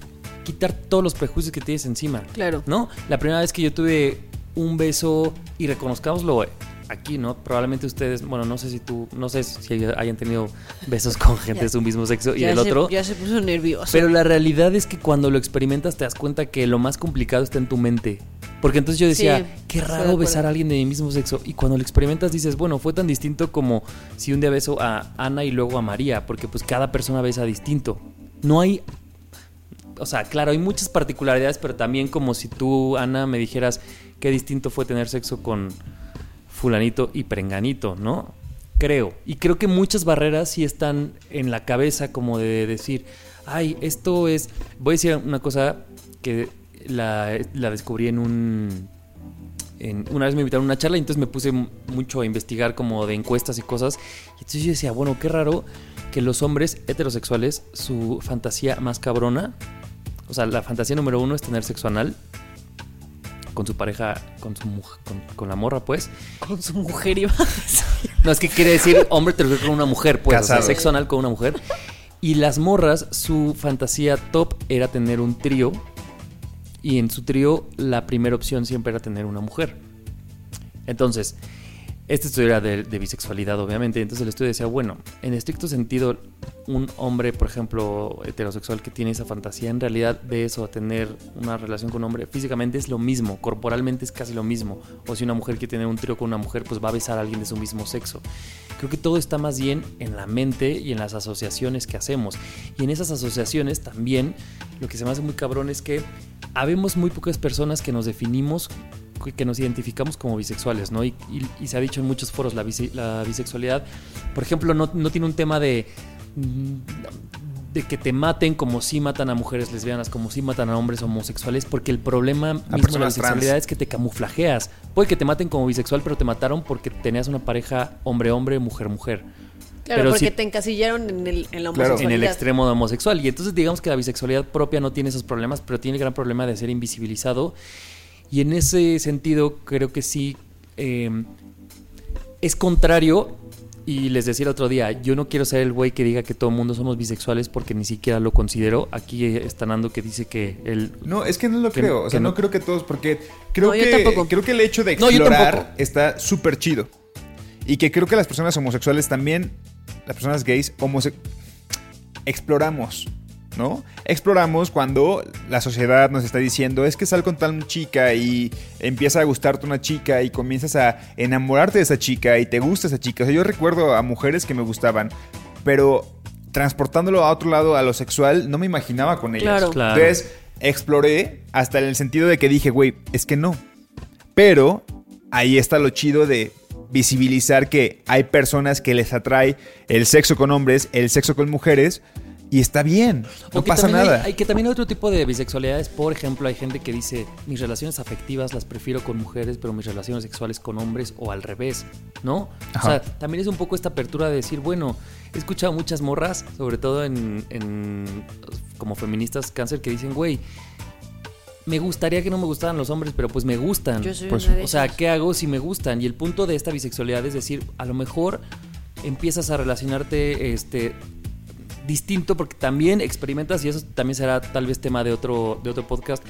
quitar todos los prejuicios que tienes encima. Claro. ¿No? La primera vez que yo tuve un beso, y reconozcámoslo aquí, ¿no? Probablemente ustedes, bueno, no sé si tú, no sé si hayan tenido besos con gente de su mismo sexo y del se- otro. Ya se puso nervioso. Pero la realidad es que cuando lo experimentas te das cuenta que lo más complicado está en tu mente. Porque entonces yo decía, Sí, qué raro besar a alguien de mi mismo sexo. Y cuando lo experimentas dices, bueno, fue tan distinto como si un día beso a Ana y luego a María, porque pues cada persona besa distinto. No hay... O sea, claro, hay muchas particularidades, pero también como si tú, Ana, me dijeras qué distinto fue tener sexo con fulanito y prenganito, ¿no? Creo. Y creo que muchas barreras sí están en la cabeza como de decir, ay, esto es... Voy a decir una cosa que la, descubrí en un... una vez me invitaron a una charla y entonces me puse mucho a investigar como de encuestas y cosas. Y entonces yo decía, bueno, qué raro que los hombres heterosexuales, su fantasía más cabrona, o sea, la fantasía número uno es tener sexo anal con su pareja, con su con, con la morra, pues. Con su mujer iba a decir. No, es que quiere decir hombre heterosexual con una mujer, pues. O sea, Casado. sexo anal con una mujer. Y las morras, su fantasía top era tener un trío. Y en su trío, la primera opción siempre era tener una mujer. Entonces, este estudio era de, de bisexualidad, obviamente. Entonces el estudio decía, bueno, en estricto sentido, un hombre, por ejemplo, heterosexual que tiene esa fantasía, en realidad de eso, tener una relación con un hombre, físicamente es lo mismo, corporalmente es casi lo mismo. O si una mujer quiere tener un trío con una mujer, pues va a besar a alguien de su mismo sexo. Creo que todo está más bien en la mente y en las asociaciones que hacemos. Y en esas asociaciones también, lo que se me hace muy cabrón es que habemos muy pocas personas que nos definimos que- nos identificamos como bisexuales, ¿no? Y, y- y se ha dicho en muchos foros, la, bise- la bisexualidad, por ejemplo, no, tiene un tema de, de que te maten como si matan a mujeres lesbianas, como si matan a hombres homosexuales, porque el problema mismo de la bisexualidad trans. es que te camuflajeas. Puede que te maten como bisexual, pero te mataron porque tenías una pareja hombre-hombre, mujer-mujer. Claro, Pero porque si- te encasillaron en, el, en la Claro. homosexualidad. en el extremo de homosexual. Y entonces digamos que la bisexualidad propia no tiene esos problemas, pero tiene el gran problema de ser invisibilizado. Y en ese sentido creo que sí eh, es contrario. Y les decía el otro día, yo no quiero ser el güey que diga que todo el mundo somos bisexuales porque ni siquiera lo considero. Aquí está Nando que dice que él... No, es que no lo Que- creo. O sea, no, no. creo que todos, porque creo No, yo que tampoco. creo que el hecho de explorar está súper chido. Y que creo que las personas homosexuales también, las personas gays, homose- exploramos, ¿no? Exploramos cuando la sociedad nos está diciendo, es que sal con tal chica y empieza a gustarte una chica y comienzas a enamorarte de esa chica y te gusta esa chica. O sea, yo recuerdo a mujeres que me gustaban, pero transportándolo a otro lado, a lo sexual, no me imaginaba con ellas. Claro. Claro. Entonces, exploré hasta en el sentido de que dije, güey, es que no. Pero ahí está lo chido de visibilizar que hay personas que les atrae el sexo con hombres, el sexo con mujeres, y está bien, no O que pasa también hay- nada. Hay, que también hay otro tipo de bisexualidades. Por ejemplo, hay gente que dice, mis relaciones afectivas las prefiero con mujeres, pero mis relaciones sexuales con hombres o al revés, ¿no? Ajá. O sea, también es un poco esta apertura de decir, bueno, he escuchado muchas morras, sobre todo en, en- como feministas cáncer, que dicen, güey, me gustaría que no me gustaran los hombres, pero pues me gustan. Yo soy Pues, una de O sea. ¿qué hago si me gustan? Y el punto de esta bisexualidad es decir, a lo mejor empiezas a relacionarte este distinto porque también experimentas y eso también será tal vez tema de otro de otro podcast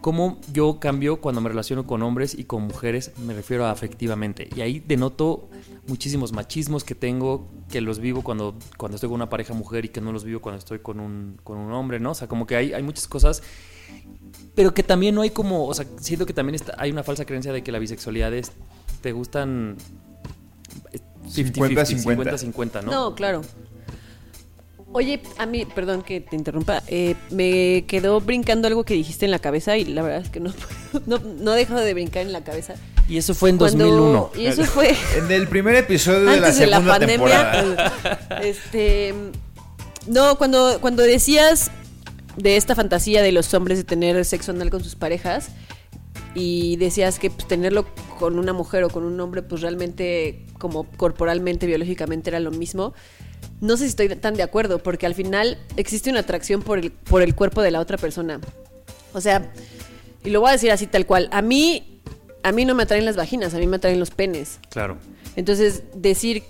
cómo yo cambio cuando me relaciono con hombres y con mujeres me refiero a afectivamente y ahí denoto muchísimos machismos que tengo que los vivo cuando cuando estoy con una pareja mujer y que no los vivo cuando estoy con un con un hombre no o sea como que hay hay muchas cosas pero que también no hay como, o sea, siento que también está, hay una falsa creencia de que la bisexualidad es, te gustan 50, 50, 50, ¿no? ¿no? claro. Oye, a mí, perdón que te interrumpa, eh, me quedó brincando algo que dijiste en la cabeza y la verdad es que no, no, no dejo de brincar en la cabeza. Y eso fue en Cuando- 2001. Y eso fue En el primer episodio de la antes de la segunda pandemia. temporada. Este, no, cuando, cuando decías de esta fantasía de los hombres de tener sexo anal con sus parejas, y decías que pues, tenerlo con una mujer o con un hombre, pues realmente como corporalmente, biológicamente era lo mismo. No sé si estoy tan de acuerdo, porque al final existe una atracción por el, por el cuerpo de la otra persona. O sea, y lo voy a decir así tal cual. A mí, a mí no me atraen las vaginas, a mí me atraen los penes. Claro. Entonces, decir,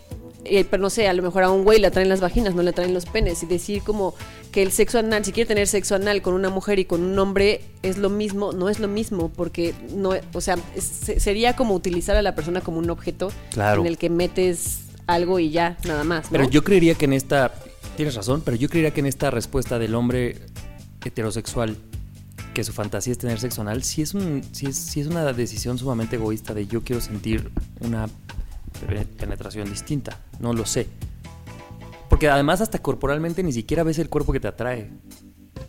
eh, pero no sé, a lo mejor a un güey le atraen las vaginas, no le atraen los penes. Y decir como que el sexo anal, si quiere tener sexo anal con una mujer y con un hombre, es lo mismo, no es lo mismo, porque no, o sea, es- sería como utilizar a la persona como un objeto Claro. en el que metes algo y ya, nada más. ¿no? Pero yo creería que en esta, tienes razón, pero yo creería que en esta respuesta del hombre heterosexual, que su fantasía es tener sexo anal, sí es, un, sí es, sí es una decisión sumamente egoísta de yo quiero sentir una pe- penetración distinta, no lo sé. Porque además hasta corporalmente ni siquiera ves el cuerpo que te atrae.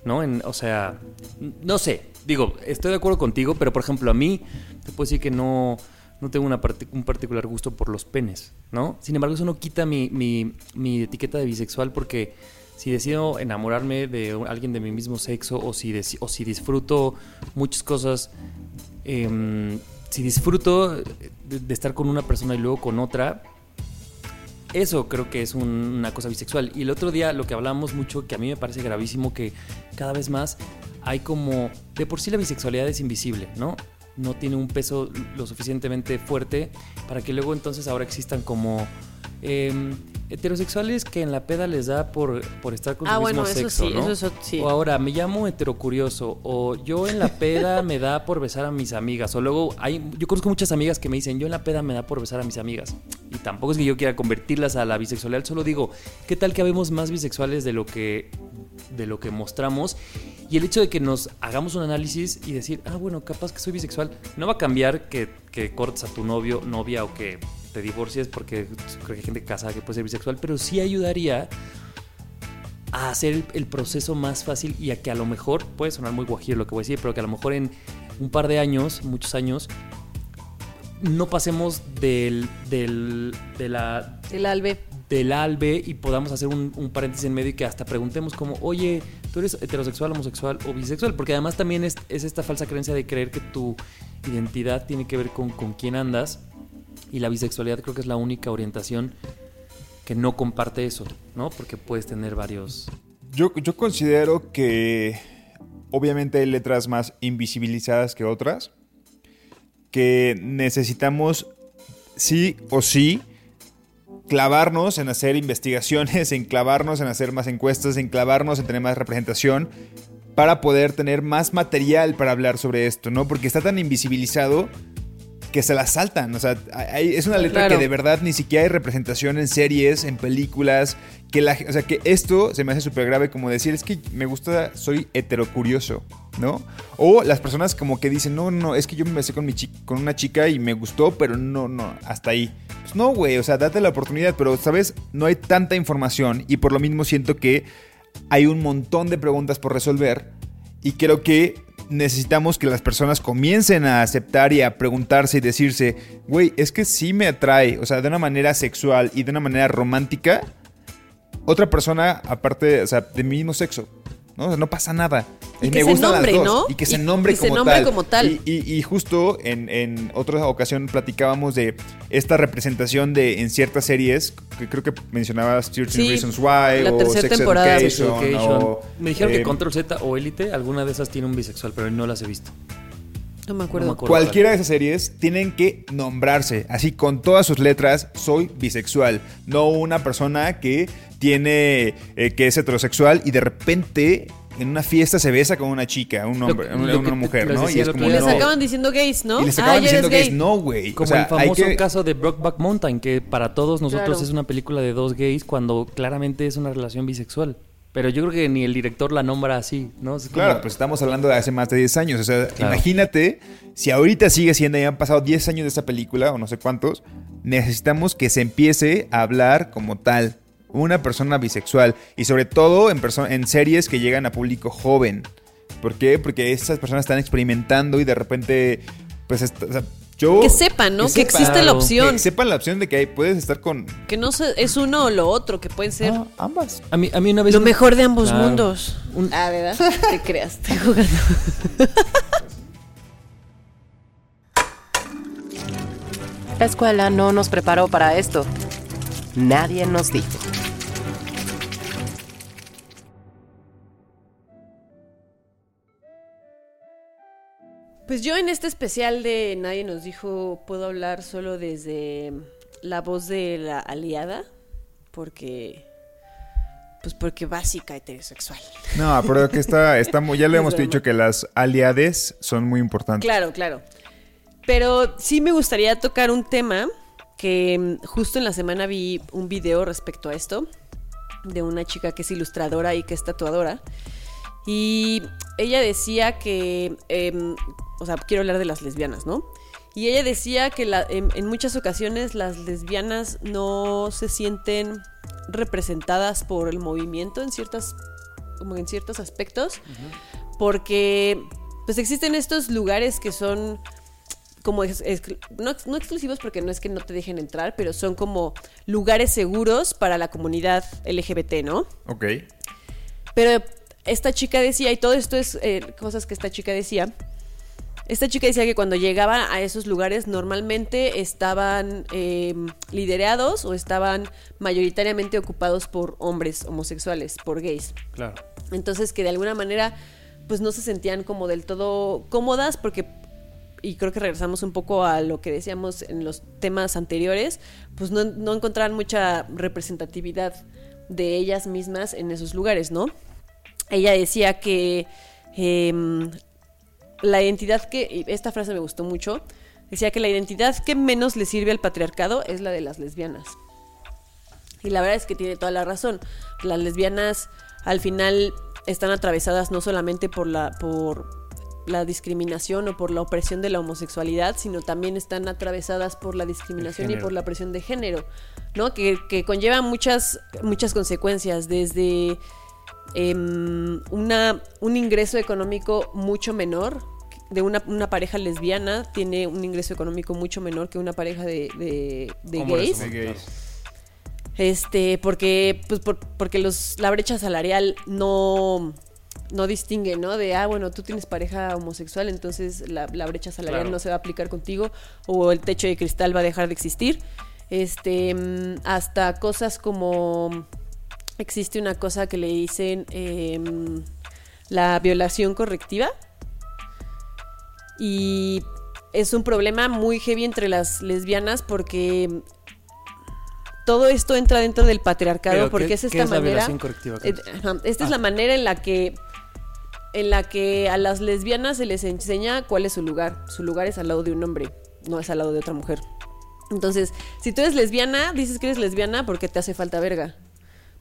¿No? En- o sea, no sé. Digo, estoy de acuerdo contigo, pero por ejemplo, a mí te puedo decir que no, no tengo una un particular gusto por los penes, ¿no? Sin embargo, eso no quita mi, etiqueta de bisexual porque si decido enamorarme de alguien de mi mismo sexo o si, disfruto muchas cosas, em, si disfruto de, estar con una persona y luego con otra, eso creo que es un- una cosa bisexual. Y el otro día lo que hablábamos mucho, que a mí me parece gravísimo, que cada vez más hay como... De por sí la bisexualidad es invisible, ¿no? No tiene un peso lo suficientemente fuerte para que luego entonces ahora existan como... em, heterosexuales que en la peda les da por, por estar con Ah, su bueno, mismo eso sexo, sí, ¿no? eso sí. O ahora me llamo heterocurioso o yo en la peda me da por besar a mis amigas o luego hay yo conozco muchas amigas que me dicen yo en la peda me da por besar a mis amigas tampoco es que yo quiera convertirlas a la bisexualidad solo digo qué tal que habemos más bisexuales de lo que de lo que mostramos y el hecho de que nos hagamos un análisis y decir ah bueno capaz que soy bisexual no va a cambiar que, cortes a tu novio novia o que te divorcies porque creo que hay gente casada que puede ser bisexual pero sí ayudaría a hacer el, el proceso más fácil y a que a lo mejor, puede sonar muy guajiro lo que voy a decir, pero que a lo mejor en un par de años, muchos años, no pasemos del, del, de la, El albe. del albe y podamos hacer un, un paréntesis en medio y que hasta preguntemos como, oye, ¿tú eres heterosexual, homosexual o bisexual? Porque además también es, es esta falsa creencia de creer que tu identidad tiene que ver con, con quién andas y la bisexualidad creo que es la única orientación que no comparte eso, ¿no? Porque puedes tener varios... Yo, yo considero que obviamente hay letras más invisibilizadas que otras, que necesitamos sí o sí clavarnos en hacer investigaciones, en clavarnos en hacer más encuestas, en clavarnos en tener más representación para poder tener más material para hablar sobre esto, ¿no? Porque está tan invisibilizado que se la saltan. O sea, hay- es una letra Claro. que de verdad ni siquiera hay representación en series, en películas. Que la, o sea, que esto se me hace súper grave como decir, es que me gusta, soy heterocurioso, ¿no? O las personas como que dicen, no, no, es que yo me besé con, mi con una chica y me gustó, pero no, no, hasta ahí. Pues no, güey, o sea, date la oportunidad, pero, ¿sabes? No hay tanta información y por lo mismo siento que hay un montón de preguntas por resolver y creo que necesitamos que las personas comiencen a aceptar y a preguntarse y decirse, güey, es que sí me atrae, o sea, de una manera sexual y de una manera romántica, otra persona aparte, o sea, de mi mismo sexo. ¿no? O sea, no pasa nada. Y me que se gustan las nombre, dos. ¿no? Y que se nombre y se como nombre tal. como tal. Y, y- y justo en, en otra ocasión platicábamos de esta representación de en ciertas series, que creo que mencionabas 13 Sí, Reasons Why la o tercera Sex temporada. Education, Education. o, Me dijeron eh, que Control Z o Élite, alguna de esas tiene un bisexual, pero no las he visto. No me acuerdo. No me acuerdo. Cualquiera de esas series tienen que nombrarse, así con todas sus letras, soy bisexual, no una persona que tiene, eh, que es heterosexual y de repente en una fiesta se besa con una chica, un hombre, Lo- una, lo que una mujer, ¿no? decía Y es como, Y les no. acaban diciendo gays, ¿no? Y les acaban diciendo eres que es gay. no, güey. Como O sea, el hay famoso que- caso de Brokeback Mountain, que para todos nosotros Claro. es una película de dos gays cuando claramente es una relación bisexual. Pero yo creo que ni el director la nombra así, ¿no? Es como- Claro, pues estamos hablando de hace más de 10 años. O sea, Claro. imagínate si ahorita sigue siendo, ya han pasado 10 años de esta película, o no sé cuántos, necesitamos que se empiece a hablar como tal. Una persona bisexual. Y sobre todo en, en series que llegan a público joven. ¿Por qué? Porque estas personas están experimentando y de repente, pues, o sea, que sepan, ¿no? Que, que existe la opción. Que sepan la opción de que puedes estar con. Que no se, es uno o lo otro, que pueden ser. Ah, ambas. A mí, a mí una vez. Lo mejor de ambos mundos. Un... Ah, ¿verdad? Te creas, estoy jugando. La escuela no nos preparó para esto. Nadie nos dijo. Pues yo en este especial de Nadie nos dijo, puedo hablar solo desde la voz de la aliada, porque pues porque básica heterosexual. No, pero que está, está muy- ya le hemos dicho que las aliades son muy importantes. Claro, claro. Pero sí me gustaría tocar un tema que mm, justo en la semana vi un video respecto a esto de una chica que es ilustradora y que es tatuadora. Y ella decía que, em, o sea, quiero hablar de las lesbianas, ¿no? Y ella decía que la- en, en muchas ocasiones las lesbianas no se sienten representadas por el movimiento en ciertas, como en ciertos aspectos, porque pues existen estos lugares que son como ex- ex- no, no exclusivos porque no es que no te dejen entrar, pero son como lugares seguros para la comunidad LGBT, ¿no? Ok. Pero esta chica decía, y todo esto es eh, cosas que esta chica decía, esta chica decía que cuando llegaba a esos lugares normalmente estaban eh, liderados o estaban mayoritariamente ocupados por hombres homosexuales, por gays. Claro. Entonces que de alguna manera pues no se sentían como del todo cómodas porque y creo que regresamos un poco a lo que decíamos en los temas anteriores, pues no, no encontraban mucha representatividad de ellas mismas en esos lugares, ¿no? Ella decía que em, la identidad que, esta frase me gustó mucho, decía que la identidad que menos le sirve al patriarcado es la de las lesbianas. Y la verdad es que tiene toda la razón. Las lesbianas al final están atravesadas no solamente por la, por la discriminación o por la opresión de la homosexualidad, sino también están atravesadas por la discriminación y por la opresión de género, ¿no? Que, que conlleva muchas, muchas consecuencias, desde em, una, un ingreso económico mucho menor de una, una pareja lesbiana tiene un ingreso económico mucho menor que una pareja de, de, gays. De gays. Este, porque, pues, por- porque los, la brecha salarial no, no distingue, ¿no? De, ah, bueno, tú tienes pareja homosexual, entonces la, la brecha salarial Claro. no se va a aplicar contigo, o el techo de cristal va a dejar de existir. Este, mm, hasta cosas como, existe una cosa que le dicen em, la violación correctiva. Y es un problema muy heavy entre las lesbianas porque todo esto entra dentro del patriarcado porque ¿qué- es qué esta es la manera. violación correctiva, Eh, Carlos? ajá, esta es Ah. la manera en la que en la que a las lesbianas se les enseña cuál es su lugar. Su lugar es al lado de un hombre, no es al lado de otra mujer. Entonces, si tú eres lesbiana, dices que eres lesbiana porque te hace falta verga.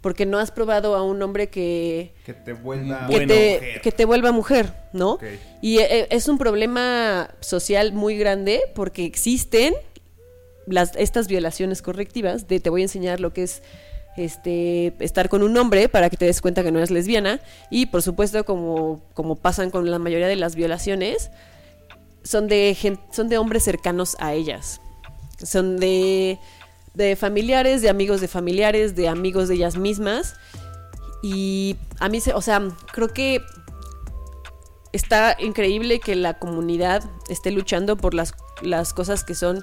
Porque no has probado a un hombre que, Que te vuelva que, Bueno, te, mujer. que te vuelva mujer, ¿no? Y eh, es un problema social muy grande porque existen las, estas violaciones correctivas de te voy a enseñar lo que es este estar con un hombre para que te des cuenta que no eres lesbiana y por supuesto como, como pasan con la mayoría de las violaciones son de son de hombres cercanos a ellas son de de familiares de amigos de familiares de amigos de ellas mismas y a mí se o sea creo que está increíble que la comunidad esté luchando por las, las cosas que son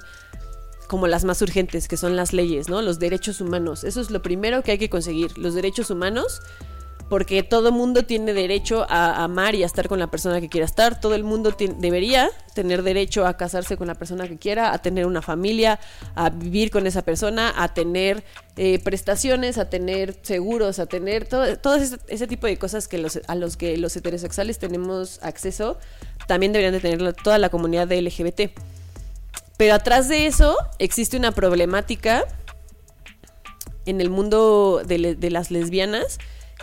como las más urgentes, que son las leyes, ¿no? Los derechos humanos. Eso es lo primero que hay que conseguir, los derechos humanos, porque todo mundo tiene derecho a amar y a estar con la persona que quiera estar, todo el mundo debería tener derecho a casarse con la persona que quiera, a tener una familia, a vivir con esa persona, a tener eh, prestaciones, a tener seguros, a tener todo, ese, tipo de cosas que los, a los que los heterosexuales tenemos acceso, también deberían de tener toda la comunidad de LGBT. Pero atrás de eso existe una problemática en el mundo de las lesbianas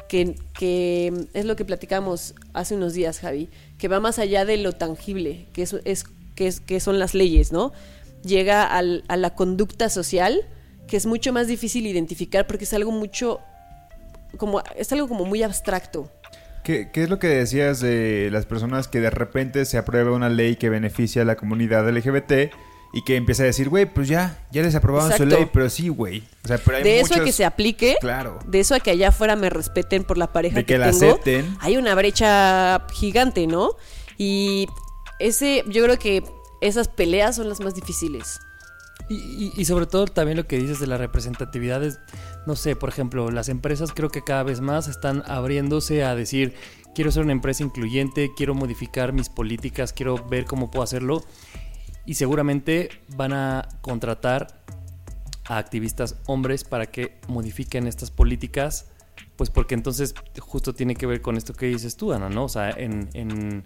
que, es lo que platicamos hace unos días, Javi, que va más allá de lo tangible, que, es, que, son las leyes, ¿no? Llega a la conducta social, que es mucho más difícil identificar porque es algo mucho, como, es algo como muy abstracto. ¿Qué, qué es lo que decías de las personas que de repente se aprueba una ley que beneficia a la comunidad LGBT y que empieza a decir, güey, pues ya, ya les aprobaron su Exacto. ley, pero sí, güey. O sea, pero hay de eso a que se aplique, Claro. de eso a que allá afuera me respeten por la pareja De que que, la tengo, acepten. hay una brecha gigante, ¿no? Y ese, yo creo que esas peleas son las más difíciles. Y, y- y sobre todo también lo que dices de la representatividad es, no sé, por ejemplo, las empresas creo que cada vez más están abriéndose a decir, quiero ser una empresa incluyente, quiero modificar mis políticas, quiero ver cómo puedo hacerlo. Y seguramente van a contratar a activistas hombres para que modifiquen estas políticas, pues porque entonces justo tiene que ver con esto que dices tú, Ana, ¿no? O sea, en, en,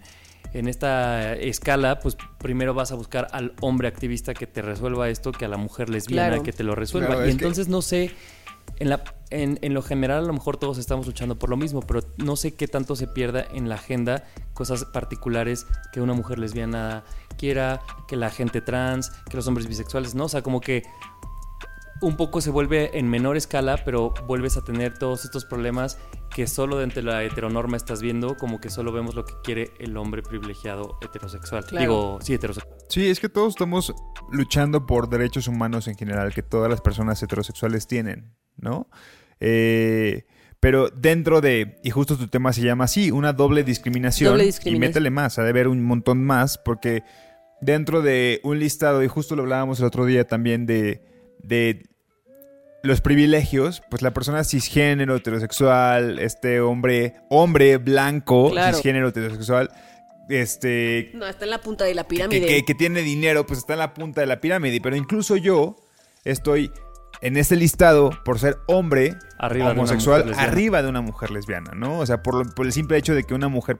en esta escala, pues primero vas a buscar al hombre activista que te resuelva esto que a la mujer lesbiana Claro. que te lo resuelva. Claro, y que- entonces no sé, en, la, en, en lo general a lo mejor todos estamos luchando por lo mismo, pero no sé qué tanto se pierda en la agenda cosas particulares que una mujer lesbiana quiera, que la gente trans, que los hombres bisexuales, ¿no? O sea, como que un poco se vuelve en menor escala, pero vuelves a tener todos estos problemas que solo dentro de la heteronorma estás viendo, como que solo vemos lo que quiere el hombre privilegiado heterosexual. Claro. Digo, sí, heterosexual. Sí, es que todos estamos luchando por derechos humanos en general que todas las personas heterosexuales tienen, ¿no? Eh, pero dentro de, y justo tu tema se llama así, una doble discriminación. Doble Y métele más, ha de haber un montón más, porque dentro de un listado, y justo lo hablábamos el otro día también de, de los privilegios, pues la persona cisgénero, heterosexual, este hombre, hombre blanco, Claro. cisgénero, heterosexual, este, No, está en la punta de la que, pirámide. que- que tiene dinero, pues está en la punta de la pirámide. Pero incluso yo estoy en este listado por ser hombre Arriba homosexual, arriba de una mujer lesbiana, ¿no? O sea, por, lo- por el simple hecho de que una mujer,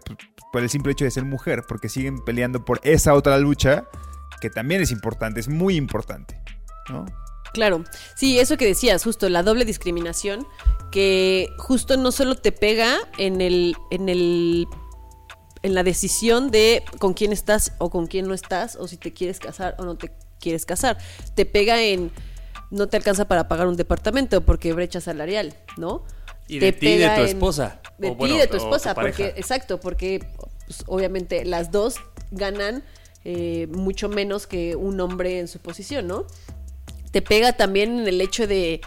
por el simple hecho de ser mujer, porque siguen peleando por esa otra lucha que también es importante, es muy importante, ¿no? Claro, sí, eso que decías, justo la doble discriminación, que justo no solo te pega en el, en el, en la decisión de con quién estás o con quién no estás, o si te quieres casar o no te quieres casar, te pega en no te alcanza para pagar un departamento porque brecha salarial, ¿no? Y Te de ti y de pega tu en- esposa. De ti bueno, y de tu esposa, porque, exacto, porque pues, obviamente las dos ganan eh, mucho menos que un hombre en su posición, ¿no? Te pega también en el hecho de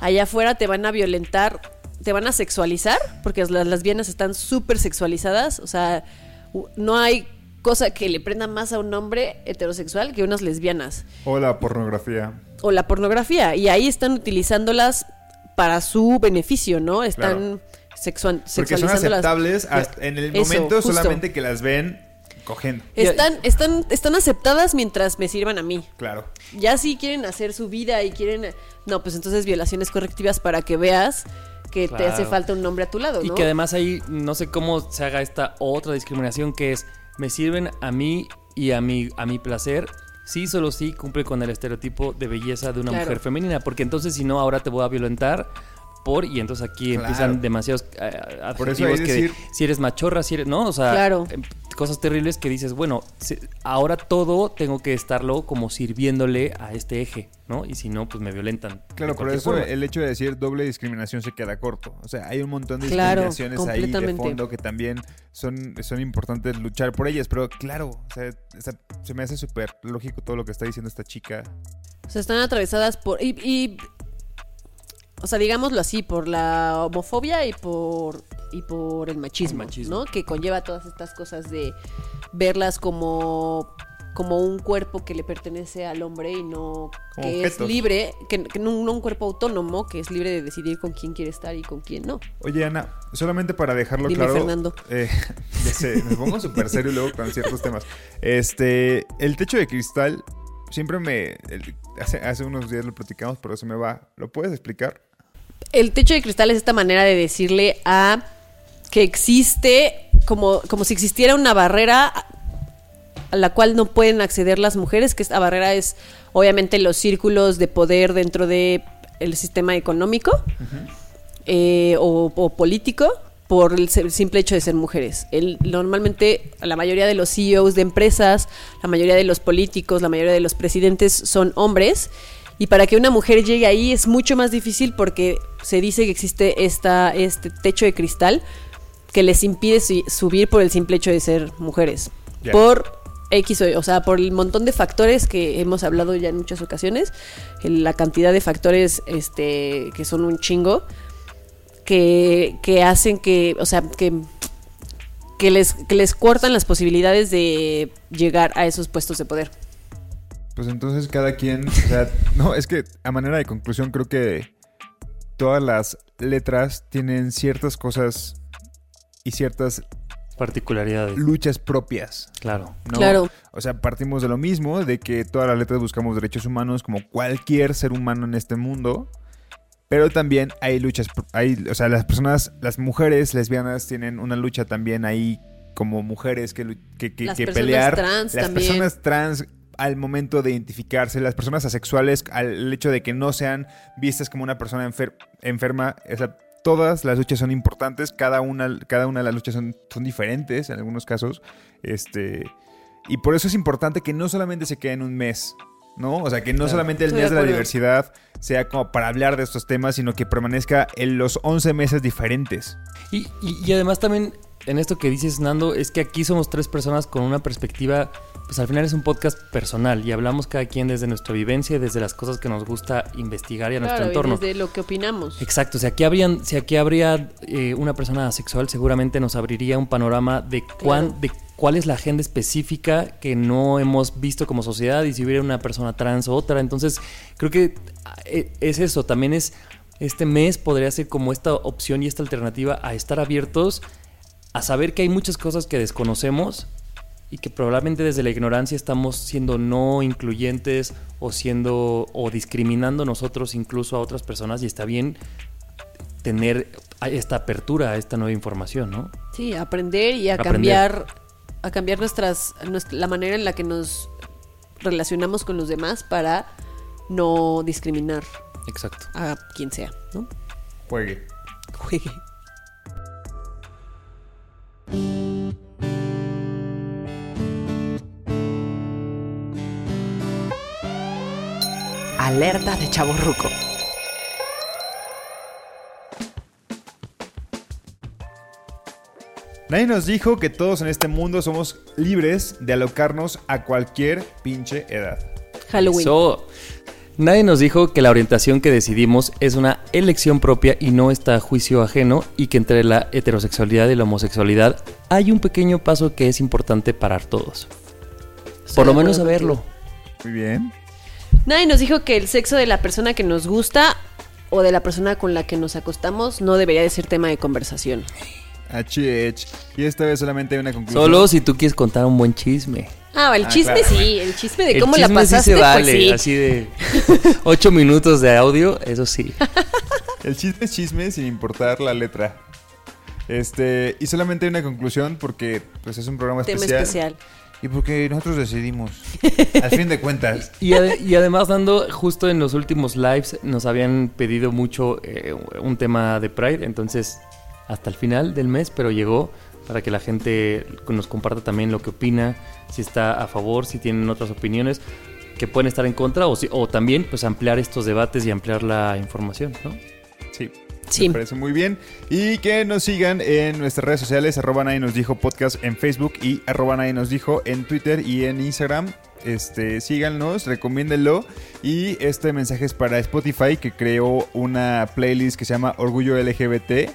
allá afuera te van a violentar, te van a sexualizar, porque las lesbianas están súper sexualizadas, o sea, no hay cosa que le prenda más a un hombre heterosexual que unas lesbianas O la pornografía. O la pornografía y ahí están utilizándolas para su beneficio, ¿no? Están sexual, Porque son aceptables hasta- en el Eso, momento justo. solamente que las ven cogiendo. Están, están, están aceptadas mientras me sirvan a mí. Claro. Ya si quieren hacer su vida y quieren... No, pues entonces violaciones correctivas para que veas que te Claro. hace falta un hombre a tu lado, Y ¿no? que además ahí no sé cómo se haga esta otra discriminación que es me sirven a mí y a mi a mi placer. Sí, solo sí cumple con el estereotipo de belleza de una Claro. mujer femenina, porque entonces si no ahora te voy a violentar por y entonces aquí Claro. empiezan demasiados eh, Por eso que decir- si eres machorra, si eres, no, o sea, Claro. Cosas terribles que dices, bueno, ahora todo tengo que estarlo como sirviéndole a este eje, ¿no? Y si no, pues me violentan. Claro, por eso forma. el hecho de decir doble discriminación se queda corto. O sea, hay un montón de Claro, discriminaciones ahí de fondo que también son, son importantes luchar por ellas. Pero claro, o sea, se me hace súper lógico todo lo que está diciendo esta chica. O sea, están atravesadas por... Y, y- o sea, digámoslo así, por la homofobia y por, y por el machismo, El machismo. ¿no? Que conlleva todas estas cosas de verlas como, como un cuerpo que le pertenece al hombre y no Como que es libre, que, que no, no un cuerpo autónomo, que es libre de decidir con quién quiere estar y con quién no. Oye, Ana, solamente para dejarlo Dime, claro. Fernando. eh, ya sé, me pongo súper serio luego con ciertos temas. Este, el techo de cristal siempre me. el- hace, hace unos días lo platicamos, pero se me va. ¿Lo puedes explicar? El techo de cristal es esta manera de decirle a que existe como, como si existiera una barrera a la cual no pueden acceder las mujeres, que esta barrera es obviamente los círculos de poder dentro del sistema económico eh, o, o político por el simple hecho de ser mujeres. El, normalmente la mayoría de los CEOs de empresas, la mayoría de los políticos, la mayoría de los presidentes son hombres y para que una mujer llegue ahí es mucho más difícil porque se dice que existe esta, este techo de cristal que les impide subir por el simple hecho de ser mujeres. Por X, o, o sea, por el montón de factores que hemos hablado ya en muchas ocasiones, la cantidad de factores este, que son un chingo, que, que hacen que, o sea, que, que, les, que les cortan las posibilidades de llegar a esos puestos de poder. Pues entonces cada quien, o sea, no, es que a manera de conclusión creo que todas las letras tienen ciertas cosas y ciertas Particularidades. luchas propias. Claro. ¿no? Claro. O sea, partimos de lo mismo, de que todas las letras buscamos derechos humanos como cualquier ser humano en este mundo. Pero también hay luchas, hay, o sea, las personas, las mujeres lesbianas tienen una lucha también ahí como mujeres que, que, que- Las que personas pelear. trans las también. personas trans al momento de identificarse, las personas asexuales al hecho de que no sean vistas como una persona enfer- enferma, o sea, todas las luchas son importantes, cada una, cada una de las luchas son, son diferentes en algunos casos, este, y por eso es importante que no solamente se quede en un mes, ¿no? O sea, que no Claro. solamente el Estoy mes de la diversidad sea como para hablar de estos temas, sino que permanezca en los 11 meses diferentes. Y, y- y además también en esto que dices, Nando, es que aquí somos tres personas con una perspectiva, pues al final es un podcast personal y hablamos cada quien desde nuestra vivencia y desde las cosas que nos gusta investigar y a nuestro Claro, y entorno. desde lo que opinamos. Exacto, si aquí, habrían, si aquí habría eh, una persona asexual, seguramente nos abriría un panorama de, cuán, Claro. de cuál es la agenda específica que no hemos visto como sociedad y si hubiera una persona trans o otra. Entonces, creo que eh, es eso, también es, este mes podría ser como esta opción y esta alternativa a estar abiertos a saber que hay muchas cosas que desconocemos y que probablemente desde la ignorancia estamos siendo no incluyentes o siendo o discriminando nosotros incluso a otras personas y está bien tener esta apertura a esta nueva información, ¿no? Sí, aprender y a Aprender. cambiar a cambiar nuestras nuestra- la manera en la que nos relacionamos con los demás para no discriminar Exacto. a quien sea, ¿no? Juegue. Juegue. Alerta de Chavo Ruco. Nadie nos dijo que todos en este mundo somos libres de alocarnos a cualquier pinche edad. Halloween. Eso. Nadie nos dijo que la orientación que decidimos es una elección propia y no está a juicio ajeno y que entre la heterosexualidad y la homosexualidad hay un pequeño paso que es importante parar todos. Por lo menos saberlo. Muy bien. Nadie nos dijo que el sexo de la persona que nos gusta o de la persona con la que nos acostamos no debería de ser tema de conversación. Achich. Y esta vez solamente hay una conclusión. Solo si tú quieres contar un buen chisme. Ah, el Ah, chisme claro. sí, el chisme de El cómo la chisme sí pasaste, se vale, pues sí. así de ocho minutos de audio, eso sí. El chisme es chisme sin importar la letra. Este, y solamente hay una conclusión porque pues es un programa Tema especial. especial. Y porque nosotros decidimos. Al fin de cuentas. Y, ade- y además, dando justo en los últimos lives, nos habían pedido mucho eh, un tema de Pride, entonces hasta el final del mes, pero llegó para que la gente nos comparta también lo que opina, si está a favor, si tienen otras opiniones que pueden estar en contra o, si- o también pues ampliar estos debates y ampliar la información, ¿no? Sí. Sí. Me parece muy bien. Y que nos sigan en nuestras redes sociales, arroba nadie nos dijo podcast en Facebook y arroba nadie nos dijo en Twitter y en Instagram. Este, síganos, recomiéndenlo. Y este mensaje es para Spotify que creó una playlist que se llama Orgullo LGBT.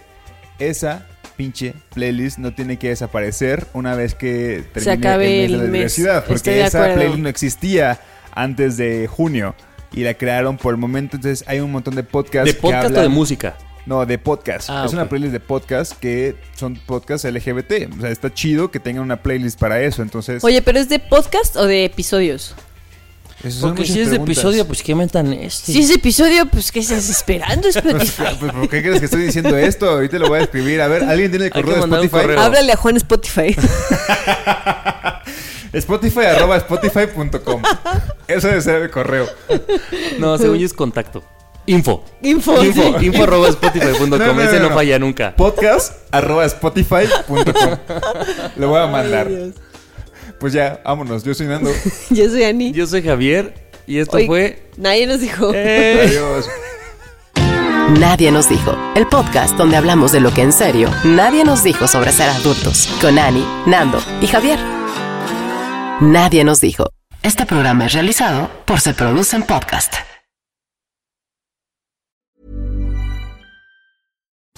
Esa pinche playlist no tiene que desaparecer una vez que termine acabe el mes de la mes. diversidad. Porque de esa playlist no existía antes de junio. Y la crearon por el momento, entonces hay un montón de podcasts. ¿De que podcast o de música? No, de podcast. Ah, es una playlist de podcast que son podcasts LGBT. O sea, está chido que tengan una playlist para eso. Entonces, Oye, pero ¿es de podcast o de episodios? esas son Porque si es de episodio, pues qué metan este. Si es de episodio, pues ¿qué estás esperando, Spotify? Pues, ¿por qué crees que estoy diciendo esto? Ahorita lo voy a escribir. A ver, ¿alguien tiene el correo de Spotify? correo. Háblale a Juan Spotify. Spotify arroba spotify.com. Eso debe ser el correo. No, según yo es contacto. Info. Info. Info, info arroba spotify.com, No, no, ese no, no, no. falla nunca. Podcast arroba spotify.com. Lo voy a mandar. Pues ya, vámonos. Yo soy Nando. Yo soy Ani. Yo soy Javier y esto fue... Nadie nos dijo. Eh, Adiós. Nadie nos dijo. El podcast donde hablamos de lo que en serio nadie nos dijo sobre ser adultos. Con Ani, Nando y Javier. Nadie nos dijo. Este programa es realizado por Se Producen Podcast.